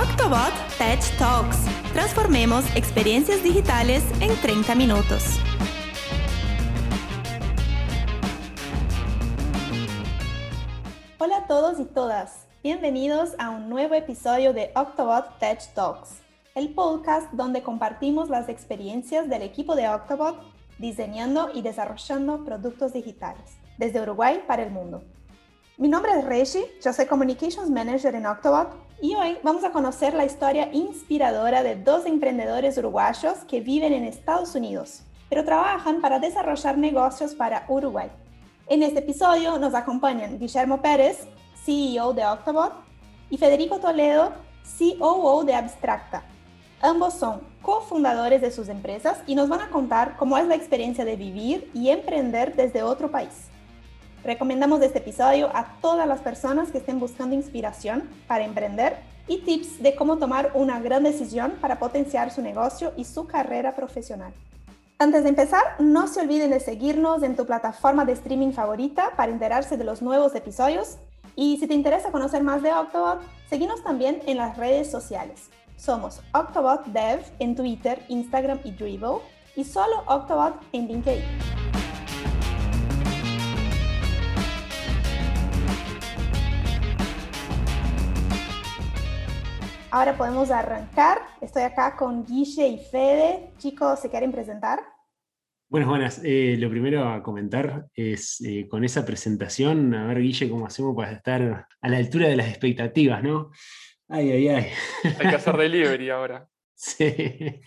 Octobot Tech Talks. Transformemos experiencias digitales en 30 minutos. Hola a todos y todas. Bienvenidos a un nuevo episodio de Octobot Tech Talks, el podcast donde compartimos las experiencias del equipo de Octobot diseñando y desarrollando productos digitales desde Uruguay para el mundo. Mi nombre es Reshi, yo soy Communications Manager en Octobot y hoy vamos a conocer la historia inspiradora de dos emprendedores uruguayos que viven en Estados Unidos, pero trabajan para desarrollar negocios para Uruguay. En este episodio nos acompañan Guillermo Pérez, CEO de Octobot, y Federico Toledo, COO de Abstracta. Ambos son cofundadores de sus empresas y nos van a contar cómo es la experiencia de vivir y emprender desde otro país. Recomendamos este episodio a todas las personas que estén buscando inspiración para emprender y tips de cómo tomar una gran decisión para potenciar su negocio y su carrera profesional. Antes de empezar, no se olviden de seguirnos en tu plataforma de streaming favorita para enterarse de los nuevos episodios. Y si te interesa conocer más de Octobot, seguimos también en las redes sociales. Somos Octobot Dev en Twitter, Instagram y Dribbble y solo Octobot en LinkedIn. Ahora podemos arrancar. Estoy acá con Guille y Fede. Chicos, ¿se quieren presentar? Buenas, buenas. Eh, lo primero a comentar es eh, con esa presentación, a ver, Guille, cómo hacemos para estar a la altura de las expectativas, ¿no? Ay, ay, ay. Hay que hacer delivery ahora. Sí.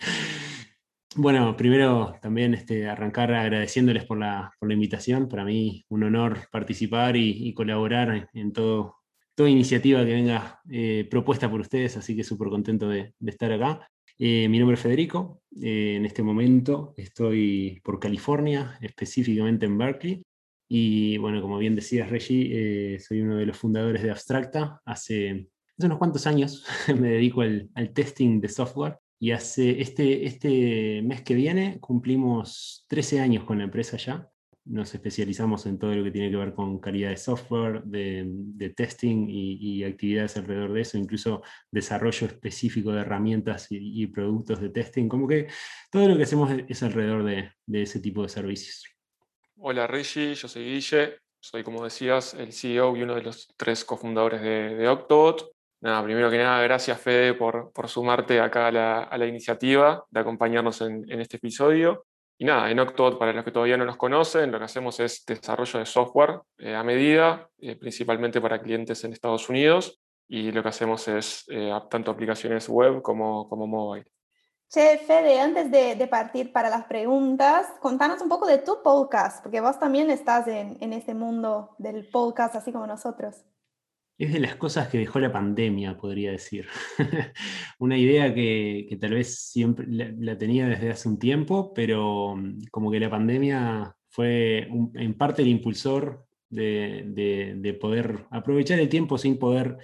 Bueno, primero también este, arrancar agradeciéndoles por la, por la invitación. Para mí un honor participar y, colaborar en todo toda iniciativa que venga eh, propuesta por ustedes, así que súper contento de, estar acá. Eh, mi nombre es Federico, eh, en este momento estoy por California, específicamente en Berkeley, y bueno, como bien decías Reggie, soy uno de los fundadores de Abstracta. Hace, hace unos cuantos años me dedico al, al, testing de software y hace este, este mes que viene cumplimos 13 años con la empresa ya nos especializamos en todo lo que tiene que ver con calidad de software, de, testing y, actividades alrededor de eso, incluso desarrollo específico de herramientas y, productos de testing, como que todo lo que hacemos es alrededor de, ese tipo de servicios. Hola Richie, yo soy Guille, soy como decías el CEO y uno de los tres cofundadores de, Octobot. Nada, primero que nada, gracias Fede por, sumarte acá a la, iniciativa de acompañarnos en este episodio. Y nada, en Octobot, para los que todavía no nos conocen, lo que hacemos es desarrollo de software eh, a medida, eh, principalmente para clientes en Estados Unidos, y lo que hacemos es eh, tanto aplicaciones web como, como mobile. Che, Fede, antes de, de, partir para las preguntas, contanos un poco de tu podcast, porque vos también estás en, en este mundo del podcast, así como nosotros. Es de las cosas que dejó la pandemia, podría decir. Una idea que, tal vez siempre la, tenía desde hace un tiempo, pero mm, como que la pandemia fue en parte el impulsor de, poder aprovechar el tiempo sin poder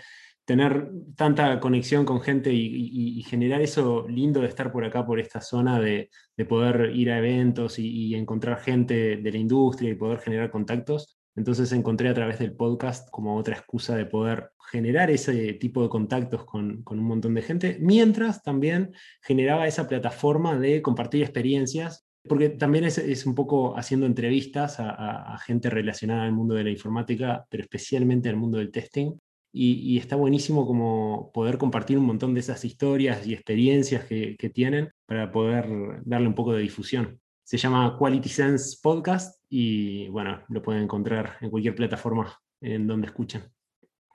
tener tanta conexión con gente y, generar eso lindo de estar por acá, por esta zona, de, poder ir a eventos y, encontrar gente de la industria y poder generar contactos. Entonces encontré a través del podcast como otra excusa de poder generar ese tipo de contactos con, un montón de gente, mientras también generaba esa plataforma de compartir experiencias, porque también es, un poco haciendo entrevistas a, gente relacionada al mundo de la informática, pero especialmente al mundo del testing. Y, está buenísimo como poder compartir un montón de esas historias y experiencias que tienen para poder darle un poco de difusión. Se llama Quality Sense Podcast y bueno, lo pueden encontrar en cualquier plataforma en donde escuchen.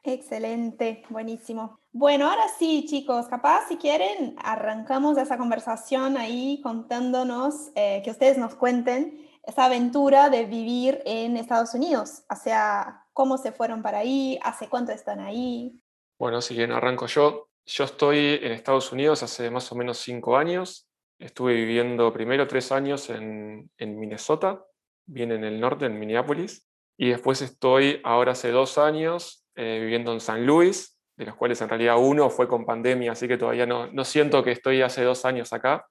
Excelente, buenísimo. Bueno, ahora sí, chicos, capaz si quieren, arrancamos esa conversación ahí contándonos, eh, que ustedes nos cuenten esa aventura de vivir en Estados Unidos, o sea, cómo se fueron para ahí, hace cuánto están ahí. Bueno, si bien arranco yo, yo estoy en Estados Unidos hace más o menos cinco años. Estuve viviendo primero tres años en, Minnesota, bien en el norte, en Minneapolis, y después estoy ahora hace dos años eh, viviendo en San Luis, de los cuales en realidad uno fue con pandemia, así que todavía no, no siento que estoy hace dos años acá.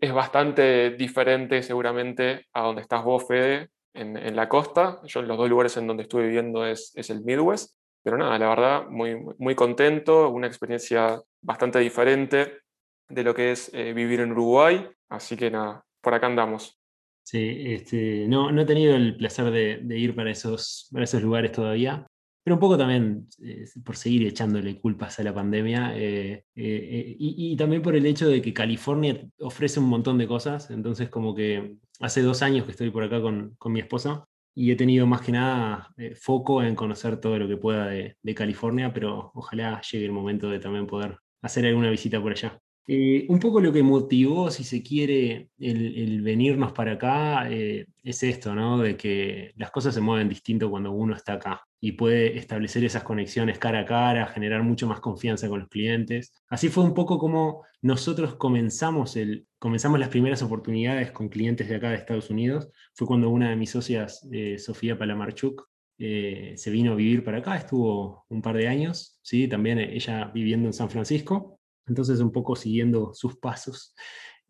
Es bastante diferente seguramente a donde estás vos, Fede, en, la costa. Yo en los dos lugares en donde estuve viviendo es, es el Midwest. Pero nada, la verdad, muy, muy contento, una experiencia bastante diferente de lo que es eh, vivir en Uruguay. Así que nada, por acá andamos. Sí, este, no, no he tenido el placer de, ir para esos, para esos lugares todavía, pero un poco también eh, por seguir echándole culpas a la pandemia eh, y, también por el hecho de que California ofrece un montón de cosas, entonces como que hace dos años que estoy por acá con, con mi esposa y he tenido más que nada foco en conocer todo lo que pueda de, de California, pero ojalá llegue el momento de también poder hacer alguna visita por allá. Eh, un poco lo que motivó, si se quiere, el, venirnos para acá eh, es esto, ¿no? De que las cosas se mueven distinto cuando uno está acá y puede establecer esas conexiones cara a cara, generar mucho más confianza con los clientes. Así fue un poco como nosotros comenzamos, el, comenzamos las primeras oportunidades con clientes de acá de Estados Unidos. Fue cuando una de mis socias, eh, Sofía Palamarchuk, se vino a vivir para acá, estuvo un par de años, ¿sí? también ella viviendo en San Francisco entonces, un poco siguiendo sus pasos,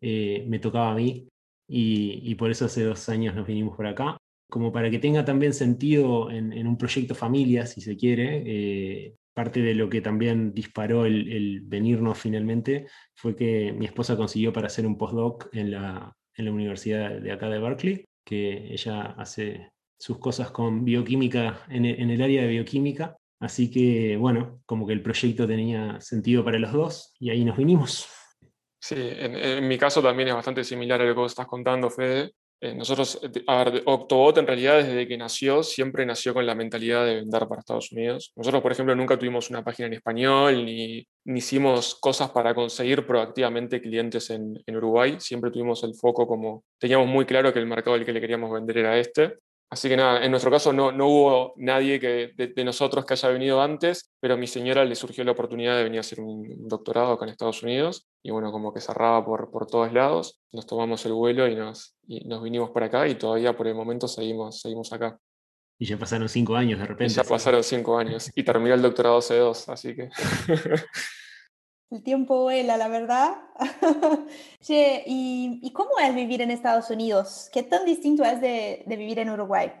eh, me tocaba a mí y, por eso hace dos años nos vinimos por acá, como para que tenga también sentido en, un proyecto familia, si se quiere. Eh, parte de lo que también disparó el, venirnos finalmente fue que mi esposa consiguió para hacer un postdoc en la, universidad de acá de Berkeley, que ella hace sus cosas con bioquímica en el área de bioquímica Así que, bueno, como que el proyecto tenía sentido para los dos y ahí nos vinimos. Sí, en, mi caso también es bastante similar a lo que vos estás contando, Fede. Eh, nosotros, a ver, Octobot en realidad desde que nació, siempre nació con la mentalidad de vender para Estados Unidos. Nosotros, por ejemplo, nunca tuvimos una página en español, ni, ni hicimos cosas para conseguir proactivamente clientes en, en, Uruguay. Siempre tuvimos el foco como, teníamos muy claro que el mercado al que le queríamos vender era este. Así que nada, en nuestro caso no, no hubo nadie que, de, nosotros que haya venido antes, pero a mi señora le surgió la oportunidad de venir a hacer un doctorado acá en Estados Unidos y bueno, como que cerraba por, por todos lados, nos tomamos el vuelo y nos, y nos vinimos para acá y todavía por el momento seguimos, seguimos acá. Y ya pasaron cinco años de repente. Y ya pasaron cinco años y terminé el doctorado hace dos, así que... El tiempo vuela, la verdad. ¿y, cómo es vivir en Estados Unidos? ¿Qué tan distinto es de, vivir en Uruguay?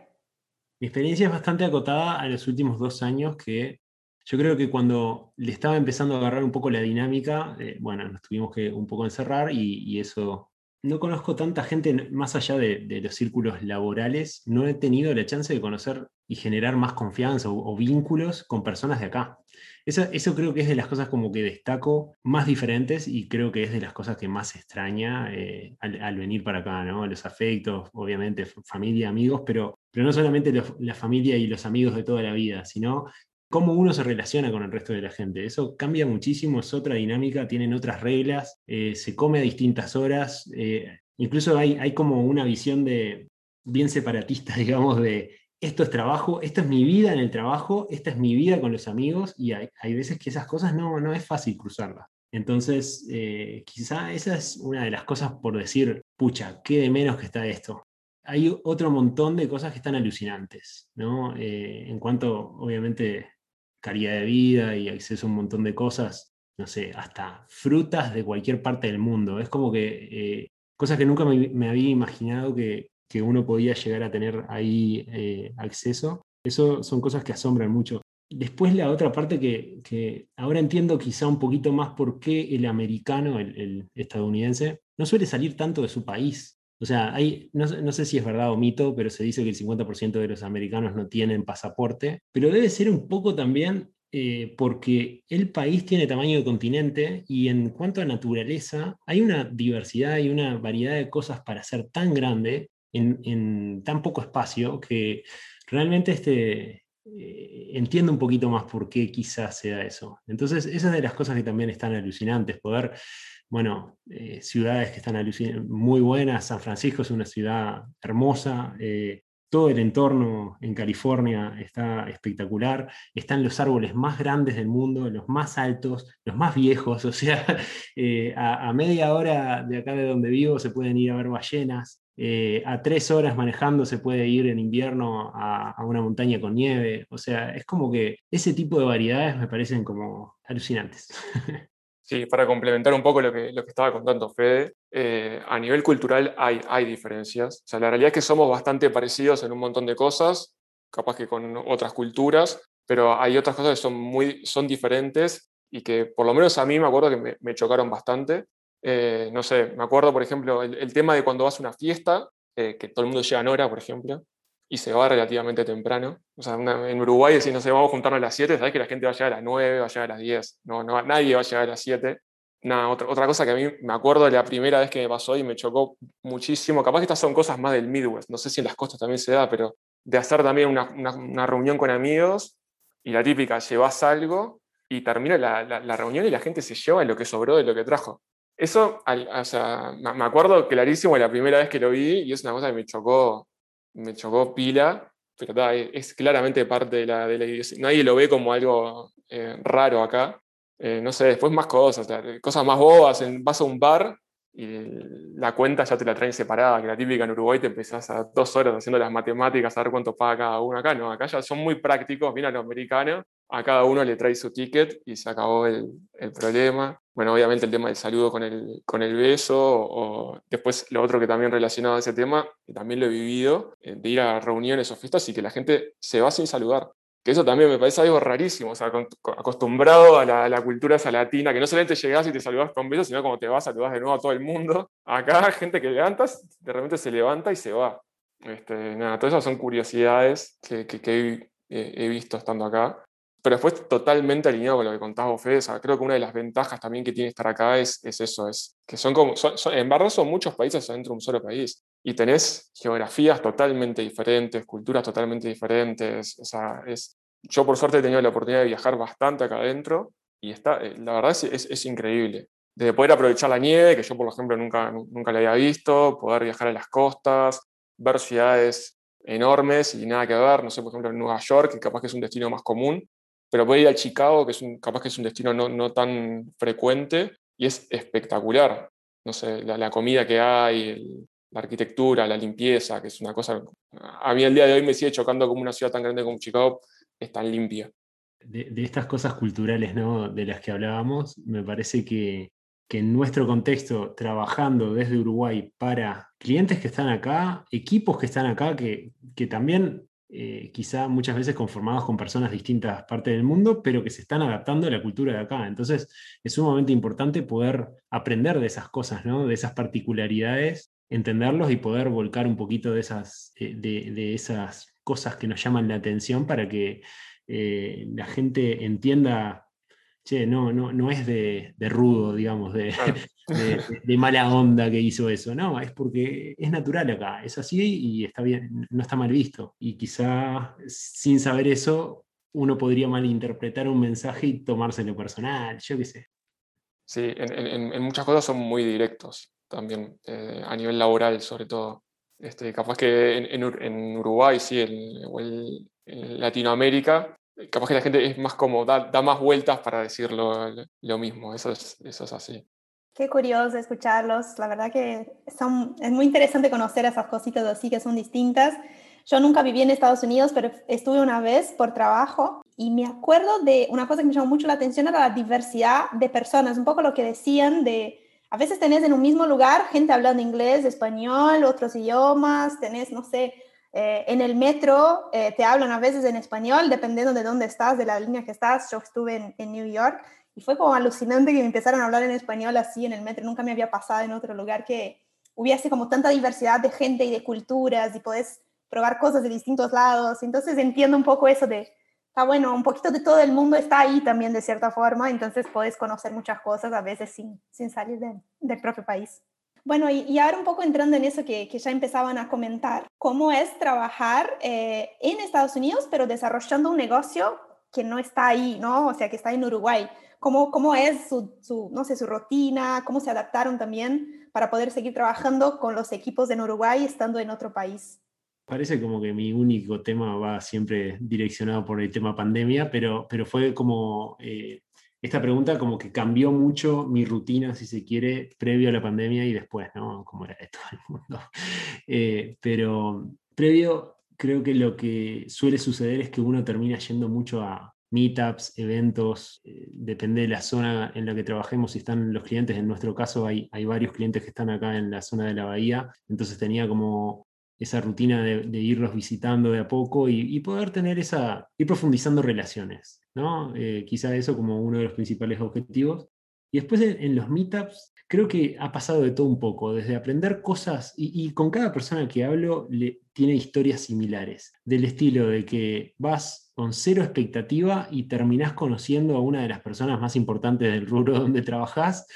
Mi experiencia es bastante acotada a los últimos dos años que yo creo que cuando le estaba empezando a agarrar un poco la dinámica, eh, bueno, nos tuvimos que un poco encerrar y, eso... No conozco tanta gente más allá de, los círculos laborales, no he tenido la chance de conocer y generar más confianza o vínculos con personas de acá. Eso, creo que es de las cosas como que destaco más diferentes y creo que es de las cosas que más extraña eh, al, venir para acá, ¿no? Los afectos, obviamente, familia, amigos, pero, pero no solamente la familia y los amigos de toda la vida, sino cómo uno se relaciona con el resto de la gente. Eso cambia muchísimo, es otra dinámica, tienen otras reglas, eh, se come a distintas horas, eh, incluso hay, hay como una visión de bien separatista, digamos, de esto es trabajo, esta es mi vida en el trabajo, esta es mi vida con los amigos y hay, veces que esas cosas no, no es fácil cruzarlas. Entonces, eh, quizá esa es una de las cosas por decir, pucha, qué de menos que está esto. Hay otro montón de cosas que están alucinantes, ¿no? Eh, en cuanto, obviamente, calidad de vida y acceso a un montón de cosas, no sé, hasta frutas de cualquier parte del mundo. Es como que eh, cosas que nunca me había imaginado que, que uno podía llegar a tener ahí eh, acceso. Eso son cosas que asombran mucho. Después la otra parte que, ahora entiendo quizá un poquito más por qué el americano, el, estadounidense, no suele salir tanto de su país. O sea, hay, no, sé si es verdad o mito, pero se dice que el 50% de los americanos no tienen pasaporte, pero debe ser un poco también eh, porque el país tiene tamaño de continente y en cuanto a naturaleza, hay una diversidad y una variedad de cosas para ser tan grande en, tan poco espacio que realmente este, eh, entiendo un poquito más por qué quizás sea eso. Entonces, esa es de las cosas que también están alucinantes, poder, bueno, eh, ciudades que están muy buenas, San Francisco es una ciudad hermosa, eh, todo el entorno en California está espectacular, están los árboles más grandes del mundo, los más altos, los más viejos, o sea, a, media hora de acá de donde vivo se pueden ir a ver ballenas, eh, a tres horas manejando se puede ir en invierno a, una montaña con nieve. O sea, es como que ese tipo de variedades me parecen como alucinantes. Sí, para complementar un poco lo que, lo que estaba contando Fede, eh, a nivel cultural hay, hay diferencias. O sea, la realidad es que somos bastante parecidos en un montón de cosas, capaz que con otras culturas, pero hay otras cosas que son, muy, son diferentes y que por lo menos a mí me acuerdo que me, chocaron bastante. Eh, no sé, me acuerdo, por ejemplo, el, tema de cuando vas a una fiesta, eh, que todo el mundo llega en hora, por ejemplo, y se va relativamente temprano. O sea, en Uruguay, si no se vamos a juntarnos a las 7, sabes que la gente va a llegar a las 9, va a llegar a las 10. No, no, nadie va a llegar a las 7. Nada, otra, otra cosa que a mí me acuerdo de la primera vez que me pasó y me chocó muchísimo, capaz que estas son cosas más del Midwest, no sé si en las costas también se da, pero de hacer también una, una, reunión con amigos y la típica, llevas algo y termina la, la, reunión y la gente se lleva lo que sobró de lo que trajo. Eso, o sea, me acuerdo clarísimo la primera vez que lo vi y es una cosa que me chocó, me chocó pila, pero es claramente parte de la, de la Nadie lo ve como algo eh, raro acá. Eh, no sé, después más cosas, cosas más bobas. Vas a un bar y la cuenta ya te la traen separada, que la típica en Uruguay te empezás a dos horas haciendo las matemáticas a ver cuánto paga cada uno. Acá no, acá ya son muy prácticos, viene a los americanos, a cada uno le trae su ticket y se acabó el, el problema. Bueno, obviamente el tema del saludo con el, con el beso, o después lo otro que también relacionado a ese tema, que también lo he vivido, eh, de ir a reuniones o fiestas y que la gente se va sin saludar. Que eso también me parece algo rarísimo, o sea, acostumbrado a la, cultura esa latina, que no solamente llegás y te saludas con besos, sino como te vas, saludas de nuevo a todo el mundo. Acá, gente que levantas, de repente se levanta y se va. Este, nada, todas esas son curiosidades que, que, he, visto estando acá. Pero después totalmente alineado con lo que vos, Fede. O sea, creo que una de las ventajas también que tiene estar acá es, es eso, es que son como, en verdad son muchos países dentro de un solo país. Y tenés geografías totalmente diferentes, culturas totalmente diferentes. O sea, es, yo por suerte he tenido la oportunidad de viajar bastante acá adentro y está, eh, la verdad es, es, es increíble. De poder aprovechar la nieve, que yo por ejemplo nunca, nunca la había visto, poder viajar a las costas, ver ciudades enormes y nada que ver, no sé, por ejemplo en Nueva York, que capaz que es un destino más común, pero ir a Chicago, que es un, capaz que es un destino no, no tan frecuente y es espectacular. No sé, la, comida que hay, la arquitectura, la limpieza, que es una cosa... A mí el día de hoy me sigue chocando como una ciudad tan grande como Chicago es tan limpia. De, estas cosas culturales ¿no? de las que hablábamos, me parece que, que en nuestro contexto, trabajando desde Uruguay para clientes que están acá, equipos que están acá, que, que también eh, quizá muchas veces conformados con personas de distintas partes del mundo, pero que se están adaptando a la cultura de acá. Entonces es sumamente importante poder aprender de esas cosas, ¿no? de esas particularidades, entenderlos y poder volcar un poquito de esas, eh, de, esas cosas que nos llaman la atención para que eh, la gente entienda che, no, no, no es de, rudo, digamos, de, de, mala onda que hizo eso. No, es porque es natural acá, es así y está bien, no está mal visto. Y quizá sin saber eso, uno podría malinterpretar un mensaje y tomárselo personal, yo qué sé. Sí, en, muchas cosas son muy directos también, eh, a nivel laboral sobre todo. Este, capaz que en, Uruguay, sí, o en Latinoamérica, capaz que la gente es más como, da, más vueltas para decirlo lo, mismo, eso es, eso es así. Qué curioso escucharlos, la verdad que son, es muy interesante conocer esas cositas así que son distintas. Yo nunca viví en Estados Unidos, pero estuve una vez por trabajo y me acuerdo de una cosa que me llamó mucho la atención, era la diversidad de personas, un poco lo que decían de, a veces tenés en un mismo lugar gente hablando inglés, español, otros idiomas, tenés, no sé, eh, en el metro eh, te hablan a veces en español, dependiendo de dónde estás, de la línea que estás. Yo estuve en, New York y fue como alucinante que me empezaron a hablar en español así en el metro. Nunca me había pasado en otro lugar que hubiese como tanta diversidad de gente y de culturas y podés probar cosas de distintos lados. Entonces entiendo un poco eso de, está bueno, un poquito de todo el mundo está ahí también de cierta forma, entonces podés conocer muchas cosas a veces sin salir del propio país. Bueno, y, ahora un poco entrando en eso que, ya empezaban a comentar, ¿cómo es trabajar eh, en Estados Unidos, pero desarrollando un negocio que no está ahí, ¿no? O sea, que está en Uruguay. ¿Cómo, cómo es su, no sé, su rutina? ¿Cómo se adaptaron también para poder seguir trabajando con los equipos en Uruguay estando en otro país? Parece como que mi único tema va siempre direccionado por el tema pandemia, pero, pero fue como eh, esta pregunta como que cambió mucho mi rutina, si se quiere, previo a la pandemia y después, ¿no? Como era de todo el mundo. Eh, pero previo, creo que lo que suele suceder es que uno termina yendo mucho a meetups, eventos, eh, depende de la zona en la que trabajemos, si están los clientes, en nuestro caso hay, hay varios clientes que están acá en la zona de la bahía, entonces tenía como esa rutina de, irlos visitando de a poco y, poder tener esa, ir profundizando relaciones, ¿no? Eh, quizá eso como uno de los principales objetivos. Y después en, los meetups, creo que ha pasado de todo un poco, desde aprender cosas, y, con cada persona que hablo le, tiene historias similares, del estilo de que vas con cero expectativa y terminás conociendo a una de las personas más importantes del rubro donde trabajás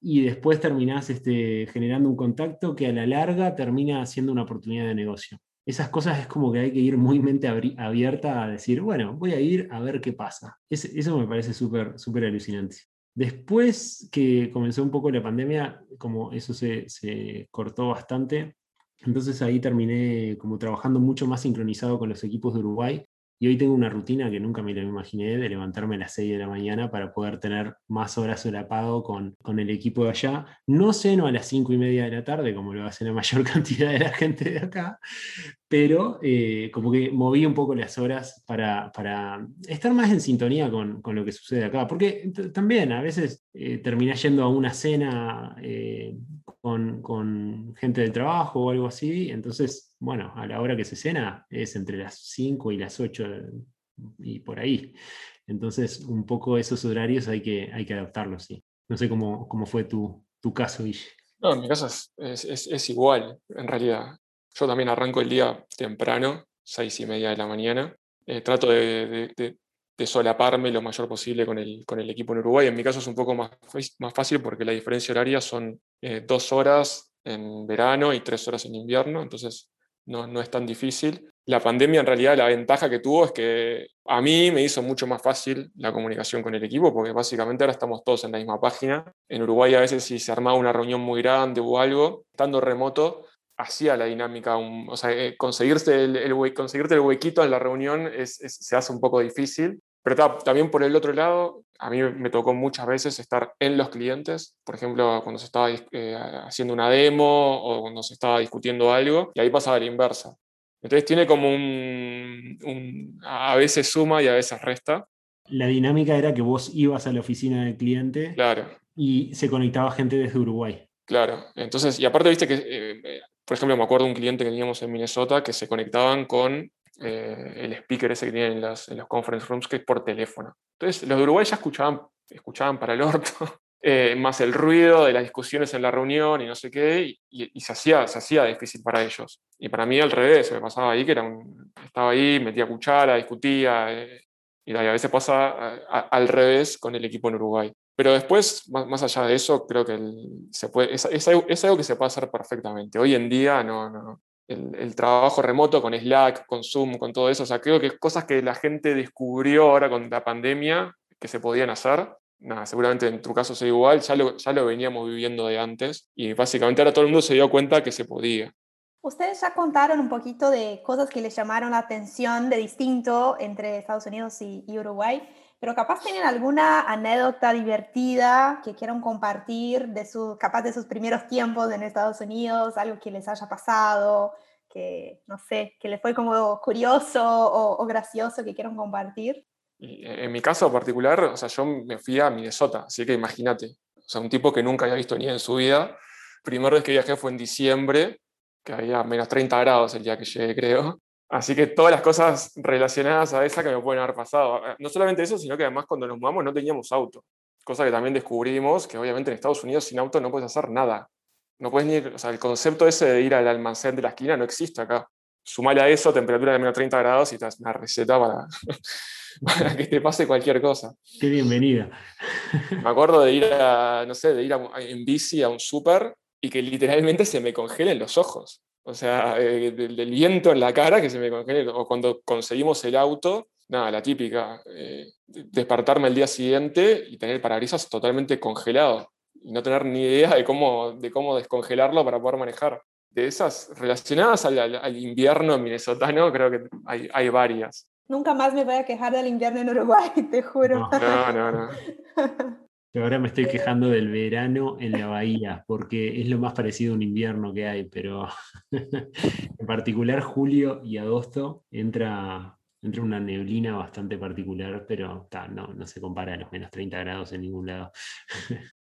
y después terminás este, generando un contacto que a la larga termina siendo una oportunidad de negocio. Esas cosas es como que hay que ir muy mente abierta a decir, bueno, voy a ir a ver qué pasa. eso me parece súper súper alucinante. Después que comenzó un poco la pandemia, como eso se, se cortó bastante, entonces ahí terminé como trabajando mucho más sincronizado con los equipos de Uruguay y hoy tengo una rutina que nunca me la imaginé de levantarme a las 6 de la mañana para poder tener más horas solapado con, con el equipo de allá. No ceno a las 5 y media de la tarde, como lo hace la mayor cantidad de la gente de acá, pero eh, como que moví un poco las horas para, para estar más en sintonía con, con, lo que sucede acá. Porque también a veces eh, terminé yendo a una cena eh, con, gente del trabajo o algo así, entonces, bueno, a la hora que se cena es entre las 5 y las 8 y por ahí. Entonces, un poco esos horarios hay que, hay que adaptarlos, sí. No sé cómo, cómo fue tu, tu caso, Guille. No, en mi caso es, es, es igual, en realidad. Yo también arranco el día temprano, seis y media de la mañana. Eh, trato de, solaparme lo mayor posible con el, con el equipo en Uruguay. En mi caso es un poco más, más fácil porque la diferencia horaria son eh, dos horas en verano y tres horas en invierno, entonces no, no es tan difícil. La pandemia en realidad la ventaja que tuvo es que a mí me hizo mucho más fácil la comunicación con el equipo, porque básicamente ahora estamos todos en la misma página. En Uruguay a veces si se armaba una reunión muy grande o algo, estando remoto, hacía la dinámica, o sea, eh, conseguirse el, conseguirte el huequito en la reunión se hace un poco difícil, pero también por el otro lado, a mí me tocó muchas veces estar en los clientes, por ejemplo, cuando se estaba eh, haciendo una demo o cuando se estaba discutiendo algo, y ahí pasaba la inversa. Entonces tiene como un, a veces suma y a veces resta. La dinámica era que vos ibas a la oficina del cliente claro. y se conectaba gente desde Uruguay. Claro, entonces, y aparte viste que eh, por ejemplo, me acuerdo de un cliente que teníamos en Minnesota que se conectaban con eh, el speaker ese que tienen en, las, en los conference rooms, que es por teléfono. Entonces, los de Uruguay ya escuchaban, escuchaban para el orto, eh, más el ruido de las discusiones en la reunión y no sé qué, y, se, hacía, se hacía difícil para ellos. Y para mí al revés, me pasaba ahí que era estaba ahí, metía cuchara, discutía, eh, y a veces pasa al revés con el equipo en Uruguay. Pero después, más, allá de eso, creo que se puede, es, algo, que se puede hacer perfectamente. Hoy en día, no, no, el, trabajo remoto con Slack, con Zoom, con todo eso, o sea, creo que cosas que la gente descubrió ahora con la pandemia que se podían hacer. Nada, seguramente en tu caso sea igual, ya lo, ya lo veníamos viviendo de antes y básicamente ahora todo el mundo se dio cuenta que se podía. Ustedes ya contaron un poquito de cosas que les llamaron la atención de distinto entre Estados Unidos y Uruguay pero capaz tienen alguna anécdota divertida que quieran compartir de su, capaz de sus primeros tiempos en Estados Unidos, algo que les haya pasado, que no sé, que les fue como curioso o, gracioso que quieran compartir. En mi caso particular, o sea, yo me fui a Minnesota, así que imagínate, o sea, un tipo que nunca había visto ni en su vida. Primera vez que viajé fue en diciembre, que había menos 30 grados el día que llegué, creo. Así que todas las cosas relacionadas a esa que me pueden haber pasado. Eh, no solamente eso, sino que además cuando nos mudamos no teníamos auto. Cosa que también descubrimos que obviamente en Estados Unidos sin auto no puedes hacer nada. No puedes ni, o sea, el concepto ese de ir al almacén de la esquina no existe acá. Sumale a eso temperatura de menos 30 grados y te das una receta para, para, que te pase cualquier cosa. Qué bienvenida. Me acuerdo de ir a, no sé, de ir en bici a un súper y que literalmente se me congelen los ojos. O sea, eh, del, viento en la cara que se me congela. O cuando conseguimos el auto, nada, la típica, eh, despertarme el día siguiente y tener el parabrisas totalmente congelado y no tener ni idea de cómo, de cómo descongelarlo para poder manejar. De esas relacionadas al, al, invierno minnesotano, creo que hay, hay, varias. Nunca más me voy a quejar del invierno en Uruguay, te juro. no, no. no. ahora me estoy quejando del verano en la bahía, porque es lo más parecido a un invierno que hay, pero en particular julio y agosto entra, entra una neblina bastante particular, pero no, no se compara a los menos 30 grados en ningún lado.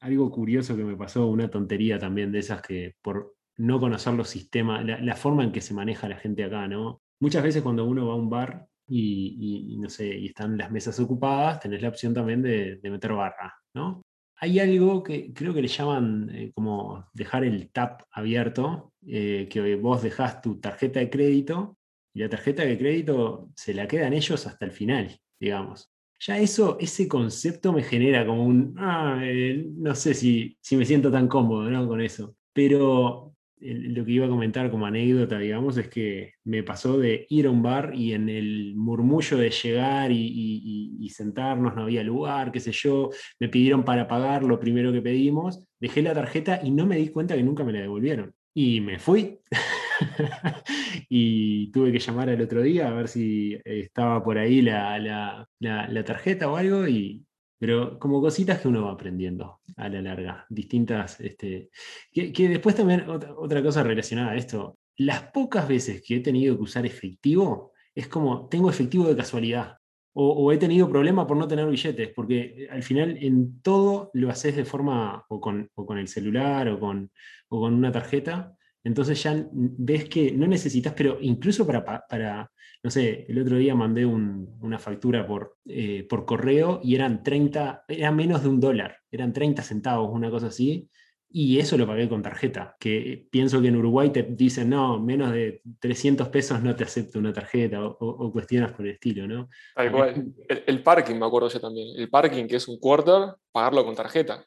Algo curioso que me pasó, una tontería también de esas que por, no conocer los sistemas, la, forma en que se maneja la gente acá, ¿no? Muchas veces cuando uno va a un bar y, no sé, y están las mesas ocupadas, tenés la opción también de, meter barra, ¿no? Hay algo que creo que le llaman eh, como dejar el tap abierto, eh, que vos dejás tu tarjeta de crédito y la tarjeta de crédito se la quedan ellos hasta el final, digamos. Ya eso, ese concepto me genera como un, ah, eh, no sé si, si me siento tan cómodo con eso. Pero lo que iba a comentar como anécdota, digamos, es que me pasó de ir a un bar y en el murmullo de llegar y, sentarnos, no había lugar, qué sé yo, me pidieron para pagar lo primero que pedimos, dejé la tarjeta y no me di cuenta que nunca me la devolvieron. Y me fui. y tuve que llamar al otro día a ver si estaba por ahí la, la tarjeta o algo y, pero como cositas que uno va aprendiendo a la larga, distintas, este, que, después también otra, cosa relacionada a esto, las pocas veces que he tenido que usar efectivo, es como, tengo efectivo de casualidad, o, he tenido problema por no tener billetes, porque al final en todo lo haces de forma, o con, o con el celular, o con, o con una tarjeta, entonces ya ves que no necesitas, pero incluso para, para no sé, el otro día mandé una factura por, eh, por correo y eran 30, era menos de un dólar, eran 30 centavos, una cosa así, y eso lo pagué con tarjeta, que pienso que en Uruguay te dicen, no, menos de 300 pesos no te acepto una tarjeta o, cuestiones por el estilo, ¿no? El, parking, me acuerdo yo también, el parking que es un quarter, pagarlo con tarjeta.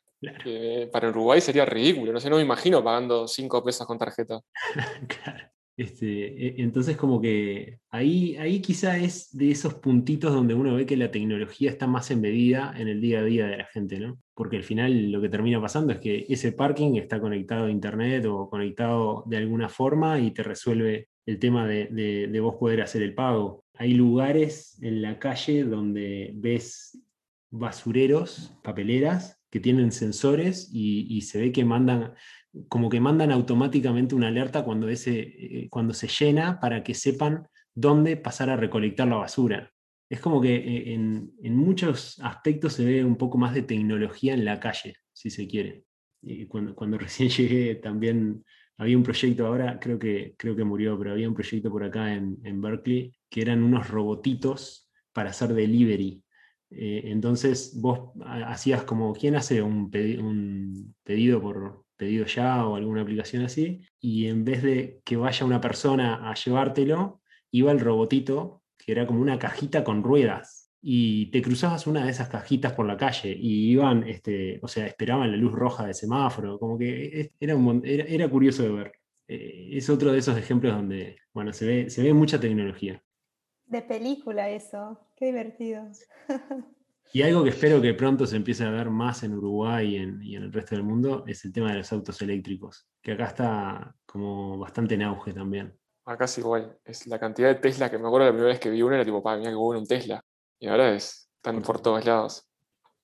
Para Uruguay sería ridículo, no sé, no me imagino pagando 5 pesos con tarjeta. claro. Este, e, entonces, como que ahí, ahí quizá es de esos puntitos donde uno ve que la tecnología está más embedida en el día a día de la gente, ¿no? Porque al final lo que termina pasando es que ese parking está conectado a internet o conectado de alguna forma y te resuelve el tema de, de vos poder hacer el pago. Hay lugares en la calle donde ves basureros, papeleras, que tienen sensores y, se ve que mandan, como que mandan automáticamente una alerta cuando, ese, eh, cuando se llena para que sepan dónde pasar a recolectar la basura. Es como que eh, en, muchos aspectos se ve un poco más de tecnología en la calle, si se quiere. Y cuando, cuando recién llegué también había un proyecto, ahora creo que, creo que murió, pero había un proyecto por acá en, en Berkeley que eran unos robotitos para hacer delivery. Eh, entonces vos hacías como, ¿quién hace un, pedido por, pedido ya o alguna aplicación así, y en vez de que vaya una persona a llevártelo, iba el robotito, que era como una cajita con ruedas, y te cruzabas una de esas cajitas por la calle y iban, este, o sea, esperaban la luz roja de semáforo, como que era, era, curioso de ver. Eh, es otro de esos ejemplos donde, bueno, se ve, se ve mucha tecnología. De película eso, qué divertido. Y algo que espero que pronto se empiece a ver más en Uruguay y en, el resto del mundo es el tema de los autos eléctricos, que acá está como bastante en auge también. Acá es igual, es la cantidad de Tesla que me acuerdo la primera vez que vi uno era tipo, mira que bueno un Tesla. Y ahora es, están por todos lados.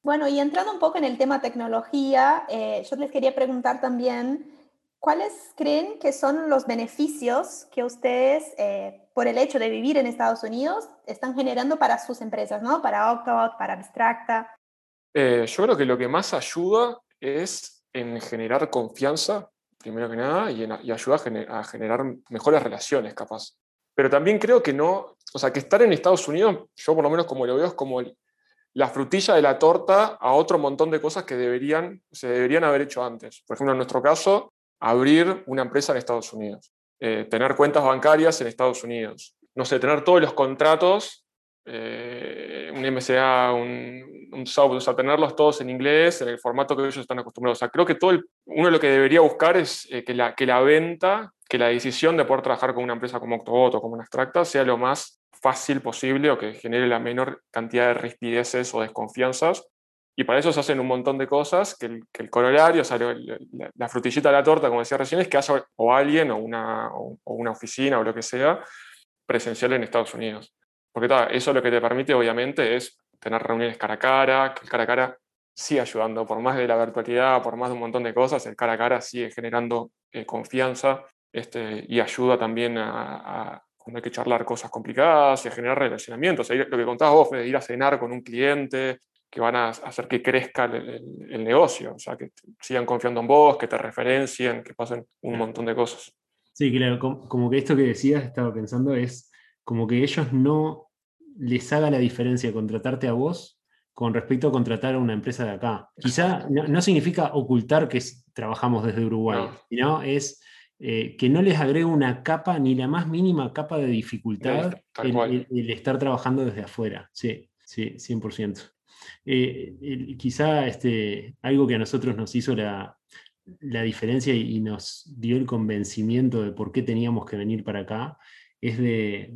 Bueno, y entrando un poco en el tema tecnología, eh, yo les quería preguntar también, ¿cuáles creen que son los beneficios que ustedes eh, por el hecho de vivir en Estados Unidos, están generando para sus empresas, ¿no? Para Octobot, para Abstracta. Eh, yo creo que lo que más ayuda es en generar confianza, primero que nada, y, ayuda a, generar mejores relaciones, capaz. Pero también creo que no, o sea, que estar en Estados Unidos, yo por lo menos como lo veo, es como la frutilla de la torta a otro montón de cosas que deberían, se deberían haber hecho antes. Por ejemplo, en nuestro caso, abrir una empresa en Estados Unidos. Eh, tener cuentas bancarias en Estados Unidos, no sé, tener todos los contratos, eh, un MCA, un, un software, o sea, tenerlos todos en inglés, en el formato que ellos están acostumbrados. O sea, creo que todo uno lo que debería buscar es eh, que, la, que la venta, que la decisión de poder trabajar con una empresa como Octobot o como una sea lo más fácil posible o que genere la menor cantidad de rispideces o desconfianzas y para eso se hacen un montón de cosas que el, corolario, o sea, la, frutillita de la torta, como decía recién, es que haya o alguien o una, o, una oficina o lo que sea presencial en Estados Unidos. Porque eso lo que te permite, obviamente, es tener reuniones cara a cara, que el cara a cara sigue ayudando, por más de la virtualidad, por más de un montón de cosas, el cara a cara sigue generando eh, confianza este, y ayuda también a, cuando hay que charlar cosas complicadas y a generar relacionamientos. lo que contabas vos, de ir a cenar con un cliente, que van a hacer que crezca el, negocio, o sea, que sigan confiando en vos, que te referencien, que pasen un montón de cosas. Sí, claro, como que esto que decías, estaba pensando, es como que ellos no les haga la diferencia contratarte a vos con respecto a contratar a una empresa de acá. Quizá no, significa ocultar que trabajamos desde Uruguay, sino es eh, que no les agregue una capa, ni la más mínima capa de dificultad el, estar trabajando desde afuera. Sí, sí, 100%. Eh, quizá este, algo que a nosotros nos hizo la, diferencia y, nos dio el convencimiento de por qué teníamos que venir para acá es de,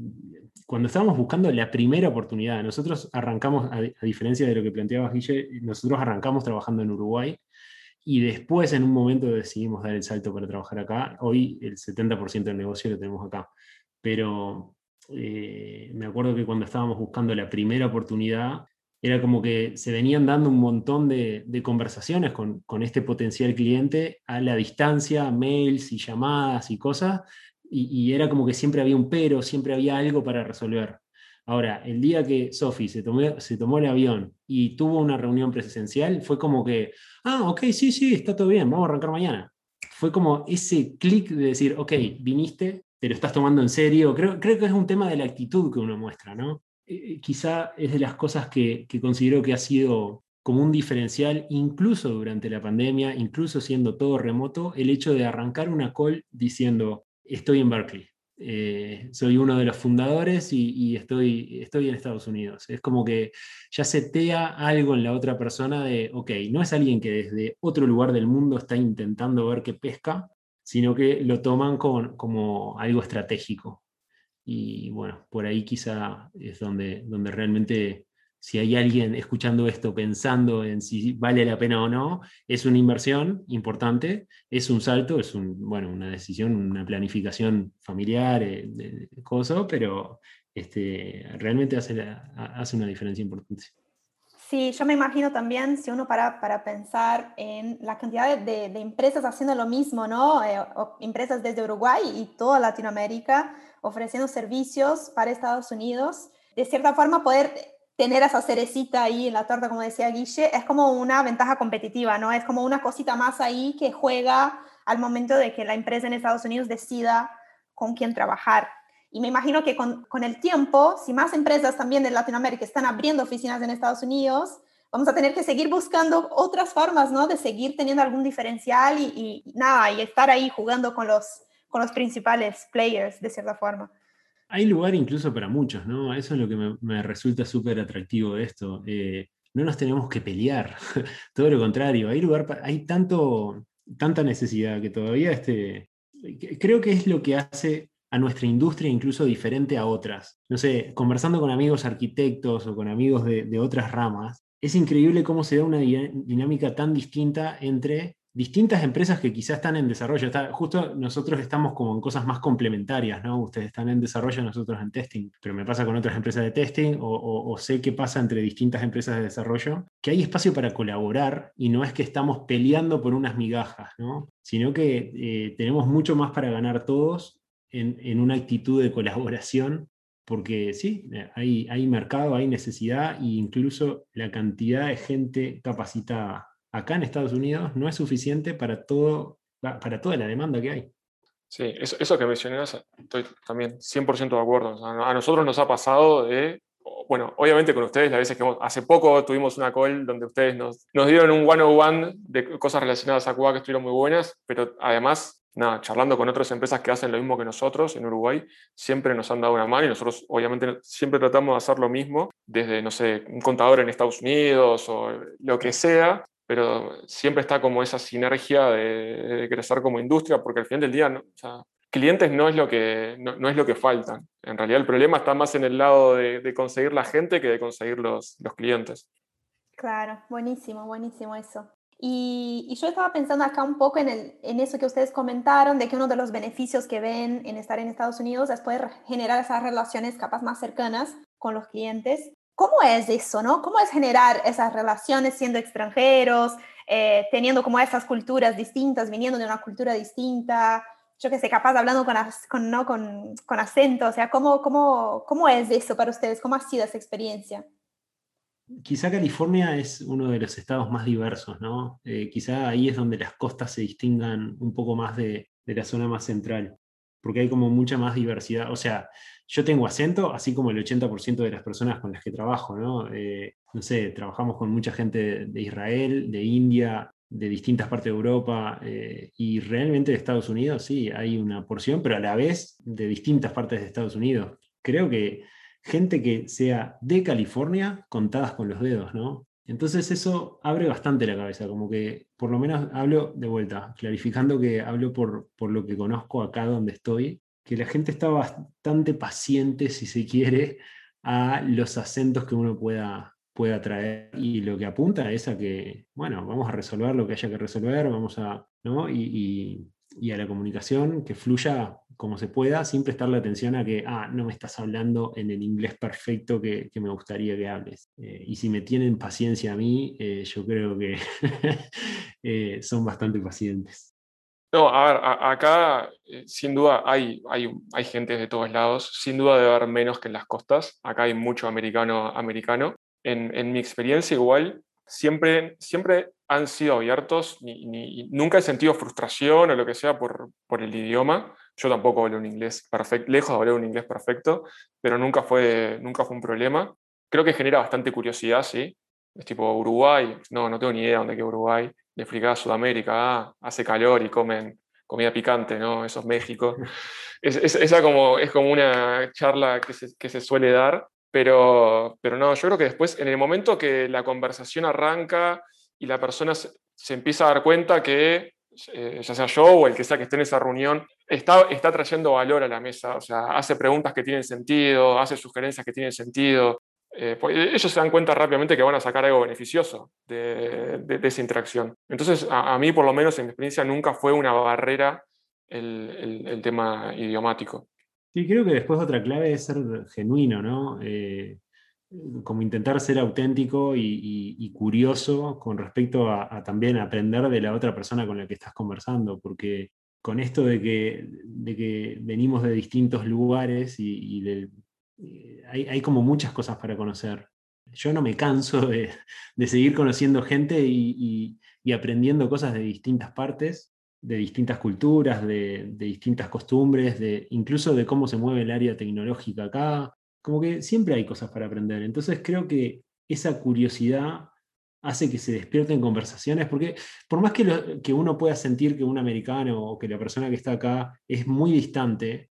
cuando estábamos buscando la primera oportunidad, nosotros arrancamos, a, diferencia de lo que planteaba Guille, nosotros arrancamos trabajando en Uruguay y después en un momento decidimos dar el salto para trabajar acá. Hoy el 70% del negocio lo tenemos acá. Pero eh, me acuerdo que cuando estábamos buscando la primera oportunidad, era como que se venían dando un montón de, conversaciones con, este potencial cliente a la distancia, mails y llamadas y cosas, y, era como que siempre había un pero, siempre había algo para resolver. Ahora, el día que Sofi se tomó, se tomó el avión y tuvo una reunión presencial, fue como que, ah, ok, sí, sí, está todo bien, vamos a arrancar mañana. Fue como ese clic de decir, ok, viniste, te lo estás tomando en serio. Creo, creo que es un tema de la actitud que uno muestra, ¿no? Eh, quizá es de las cosas que, considero que ha sido como un diferencial, incluso durante la pandemia, incluso siendo todo remoto, el hecho de arrancar una call diciendo, estoy en Berkeley, eh, soy uno de los fundadores y, estoy, estoy en Estados Unidos. Es como que ya setea algo en la otra persona de, ok, no es alguien que desde otro lugar del mundo está intentando ver qué pesca, sino que lo toman como algo estratégico. Y bueno, por ahí quizá es donde, donde realmente si hay alguien escuchando esto pensando en si vale la pena o no, es una inversión importante, es un salto, es un, bueno, una decisión, una planificación familiar, eh, de, pero este, realmente hace, hace una diferencia importante. Sí, yo me imagino también, si uno para, para pensar en la cantidad de, de empresas haciendo lo mismo, ¿no? Eh, empresas desde Uruguay y toda Latinoamérica ofreciendo servicios para Estados Unidos, de cierta forma poder tener esa cerecita ahí en la torta, como decía Guille, es como una ventaja competitiva, ¿no? Es como una cosita más ahí que juega al momento de que la empresa en Estados Unidos decida con quién trabajar. Y me imagino que con, con, el tiempo, si más empresas también de Latinoamérica están abriendo oficinas en Estados Unidos, vamos a tener que seguir buscando otras formas, ¿no? De seguir teniendo algún diferencial y, y, nada, y estar ahí jugando con los, con los principales players, de cierta forma. Hay lugar incluso para muchos, ¿no? Eso es lo que me, resulta súper atractivo de esto. Eh, no nos tenemos que pelear, todo lo contrario, hay lugar, para, hay tanto, tanta necesidad que todavía este, creo que es lo que hace a nuestra industria incluso diferente a otras. No sé, conversando con amigos arquitectos o con amigos de, otras ramas, es increíble cómo se da una dinámica tan distinta entre distintas empresas que quizás están en desarrollo. Justo nosotros estamos como en cosas más complementarias, ¿no? Ustedes están en desarrollo, nosotros en testing, pero me pasa con otras empresas de testing o, sé qué pasa entre distintas empresas de desarrollo, que hay espacio para colaborar y no es que estamos peleando por unas migajas, ¿no? Sino que eh, tenemos mucho más para ganar todos en, una actitud de colaboración, porque sí, hay, hay mercado, hay necesidad e incluso la cantidad de gente capacitada acá en Estados Unidos no es suficiente para, todo, para toda la demanda que hay. Sí, eso, eso que mencionas, estoy también 100% de acuerdo. a nosotros nos ha pasado de bueno, obviamente con ustedes, las veces que hace poco tuvimos una call donde ustedes nos, nos dieron un one-on-one de cosas relacionadas a Cuba que estuvieron muy buenas, pero además nada, charlando con otras empresas que hacen lo mismo que nosotros en Uruguay, siempre nos han dado una mano y nosotros obviamente siempre tratamos de hacer lo mismo, desde, no sé, un contador en Estados Unidos o lo que sea, pero siempre está como esa sinergia de, crecer como industria, porque al final del día, clientes no es, lo que, no, es lo que faltan. En realidad el problema está más en el lado de, conseguir la gente que de conseguir los, los clientes. Claro, buenísimo, buenísimo eso. Y, yo estaba pensando acá un poco en, el, en, eso que ustedes comentaron, de que uno de los beneficios que ven en estar en Estados Unidos es poder generar esas relaciones capaz más cercanas con los clientes. ¿Cómo es eso, no? ¿Cómo es generar esas relaciones siendo extranjeros, eh, teniendo como esas culturas distintas, viniendo de una cultura distinta? Yo que sé, capaz hablando con, con, ¿no? con, con acento, o sea, ¿cómo, cómo, ¿cómo es eso para ustedes? ¿Cómo ha sido esa experiencia? quizá California es uno de los estados más diversos, ¿no? Eh, quizá ahí es donde las costas se distingan un poco más de, la zona más central, porque hay como mucha más diversidad. O sea, yo tengo acento, así como el 80% de las personas con las que trabajo, ¿no? Eh, no sé, trabajamos con mucha gente de Israel, de India, de distintas partes de Europa eh, y realmente de Estados Unidos, sí, hay una porción, pero a la vez de distintas partes de Estados Unidos. Creo que gente que sea de California contadas con los dedos, ¿no? Entonces eso abre bastante la cabeza, como que por lo menos hablo de vuelta, clarificando que hablo por, por lo que conozco acá donde estoy, que la gente está bastante paciente, si se quiere, a los acentos que uno pueda, pueda traer y lo que apunta es a que, bueno, vamos a resolver lo que haya que resolver, vamos a, ¿no? Y, y, a la comunicación que fluya como se pueda, sin prestarle atención a que, ah, no me estás hablando en el inglés perfecto que, que me gustaría que hables. Eh, y si me tienen paciencia a mí, eh, yo creo que eh, son bastante pacientes. No, a ver, acá sin duda hay, hay, hay gente de todos lados, sin duda debe haber menos que en las costas, acá hay mucho americano americano, en, mi experiencia igual, siempre, siempre han sido abiertos, ni, nunca he sentido frustración o lo que sea por, por el idioma. Yo tampoco hablo un inglés perfecto, lejos de hablar un inglés perfecto, pero nunca fue, nunca fue un problema. Creo que genera bastante curiosidad, sí. Es tipo Uruguay, no, no tengo ni idea de dónde queda Uruguay. Le explicaba Sudamérica, ah, hace calor y comen comida picante, ¿no? Eso es México. Es, esa como, es como una charla que se, que se suele dar, pero, pero no, yo creo que después, en el momento que la conversación arranca y la persona se, empieza a dar cuenta que, eh, ya sea yo o el que sea que esté en esa reunión, está, está trayendo valor a la mesa, o sea, hace preguntas que tienen sentido, hace sugerencias que tienen sentido, eh, pues ellos se dan cuenta rápidamente que van a sacar algo beneficioso de, de, esa interacción. Entonces, a, mí, por lo menos en mi experiencia, nunca fue una barrera el, tema idiomático. Sí, creo que después otra clave es ser genuino, ¿no? Eh, como intentar ser auténtico y, curioso con respecto a, también aprender de la otra persona con la que estás conversando, porque con esto de que, de que venimos de distintos lugares y, eh, hay, como muchas cosas para conocer. Yo no me canso de, seguir conociendo gente y, aprendiendo cosas de distintas partes de distintas culturas, de, distintas costumbres, de, incluso de cómo se mueve el área tecnológica acá. Como que siempre hay cosas para aprender. Entonces creo que esa curiosidad hace que se despierten conversaciones, porque por más que, que uno pueda sentir que un americano o que la persona que está acá es muy distante,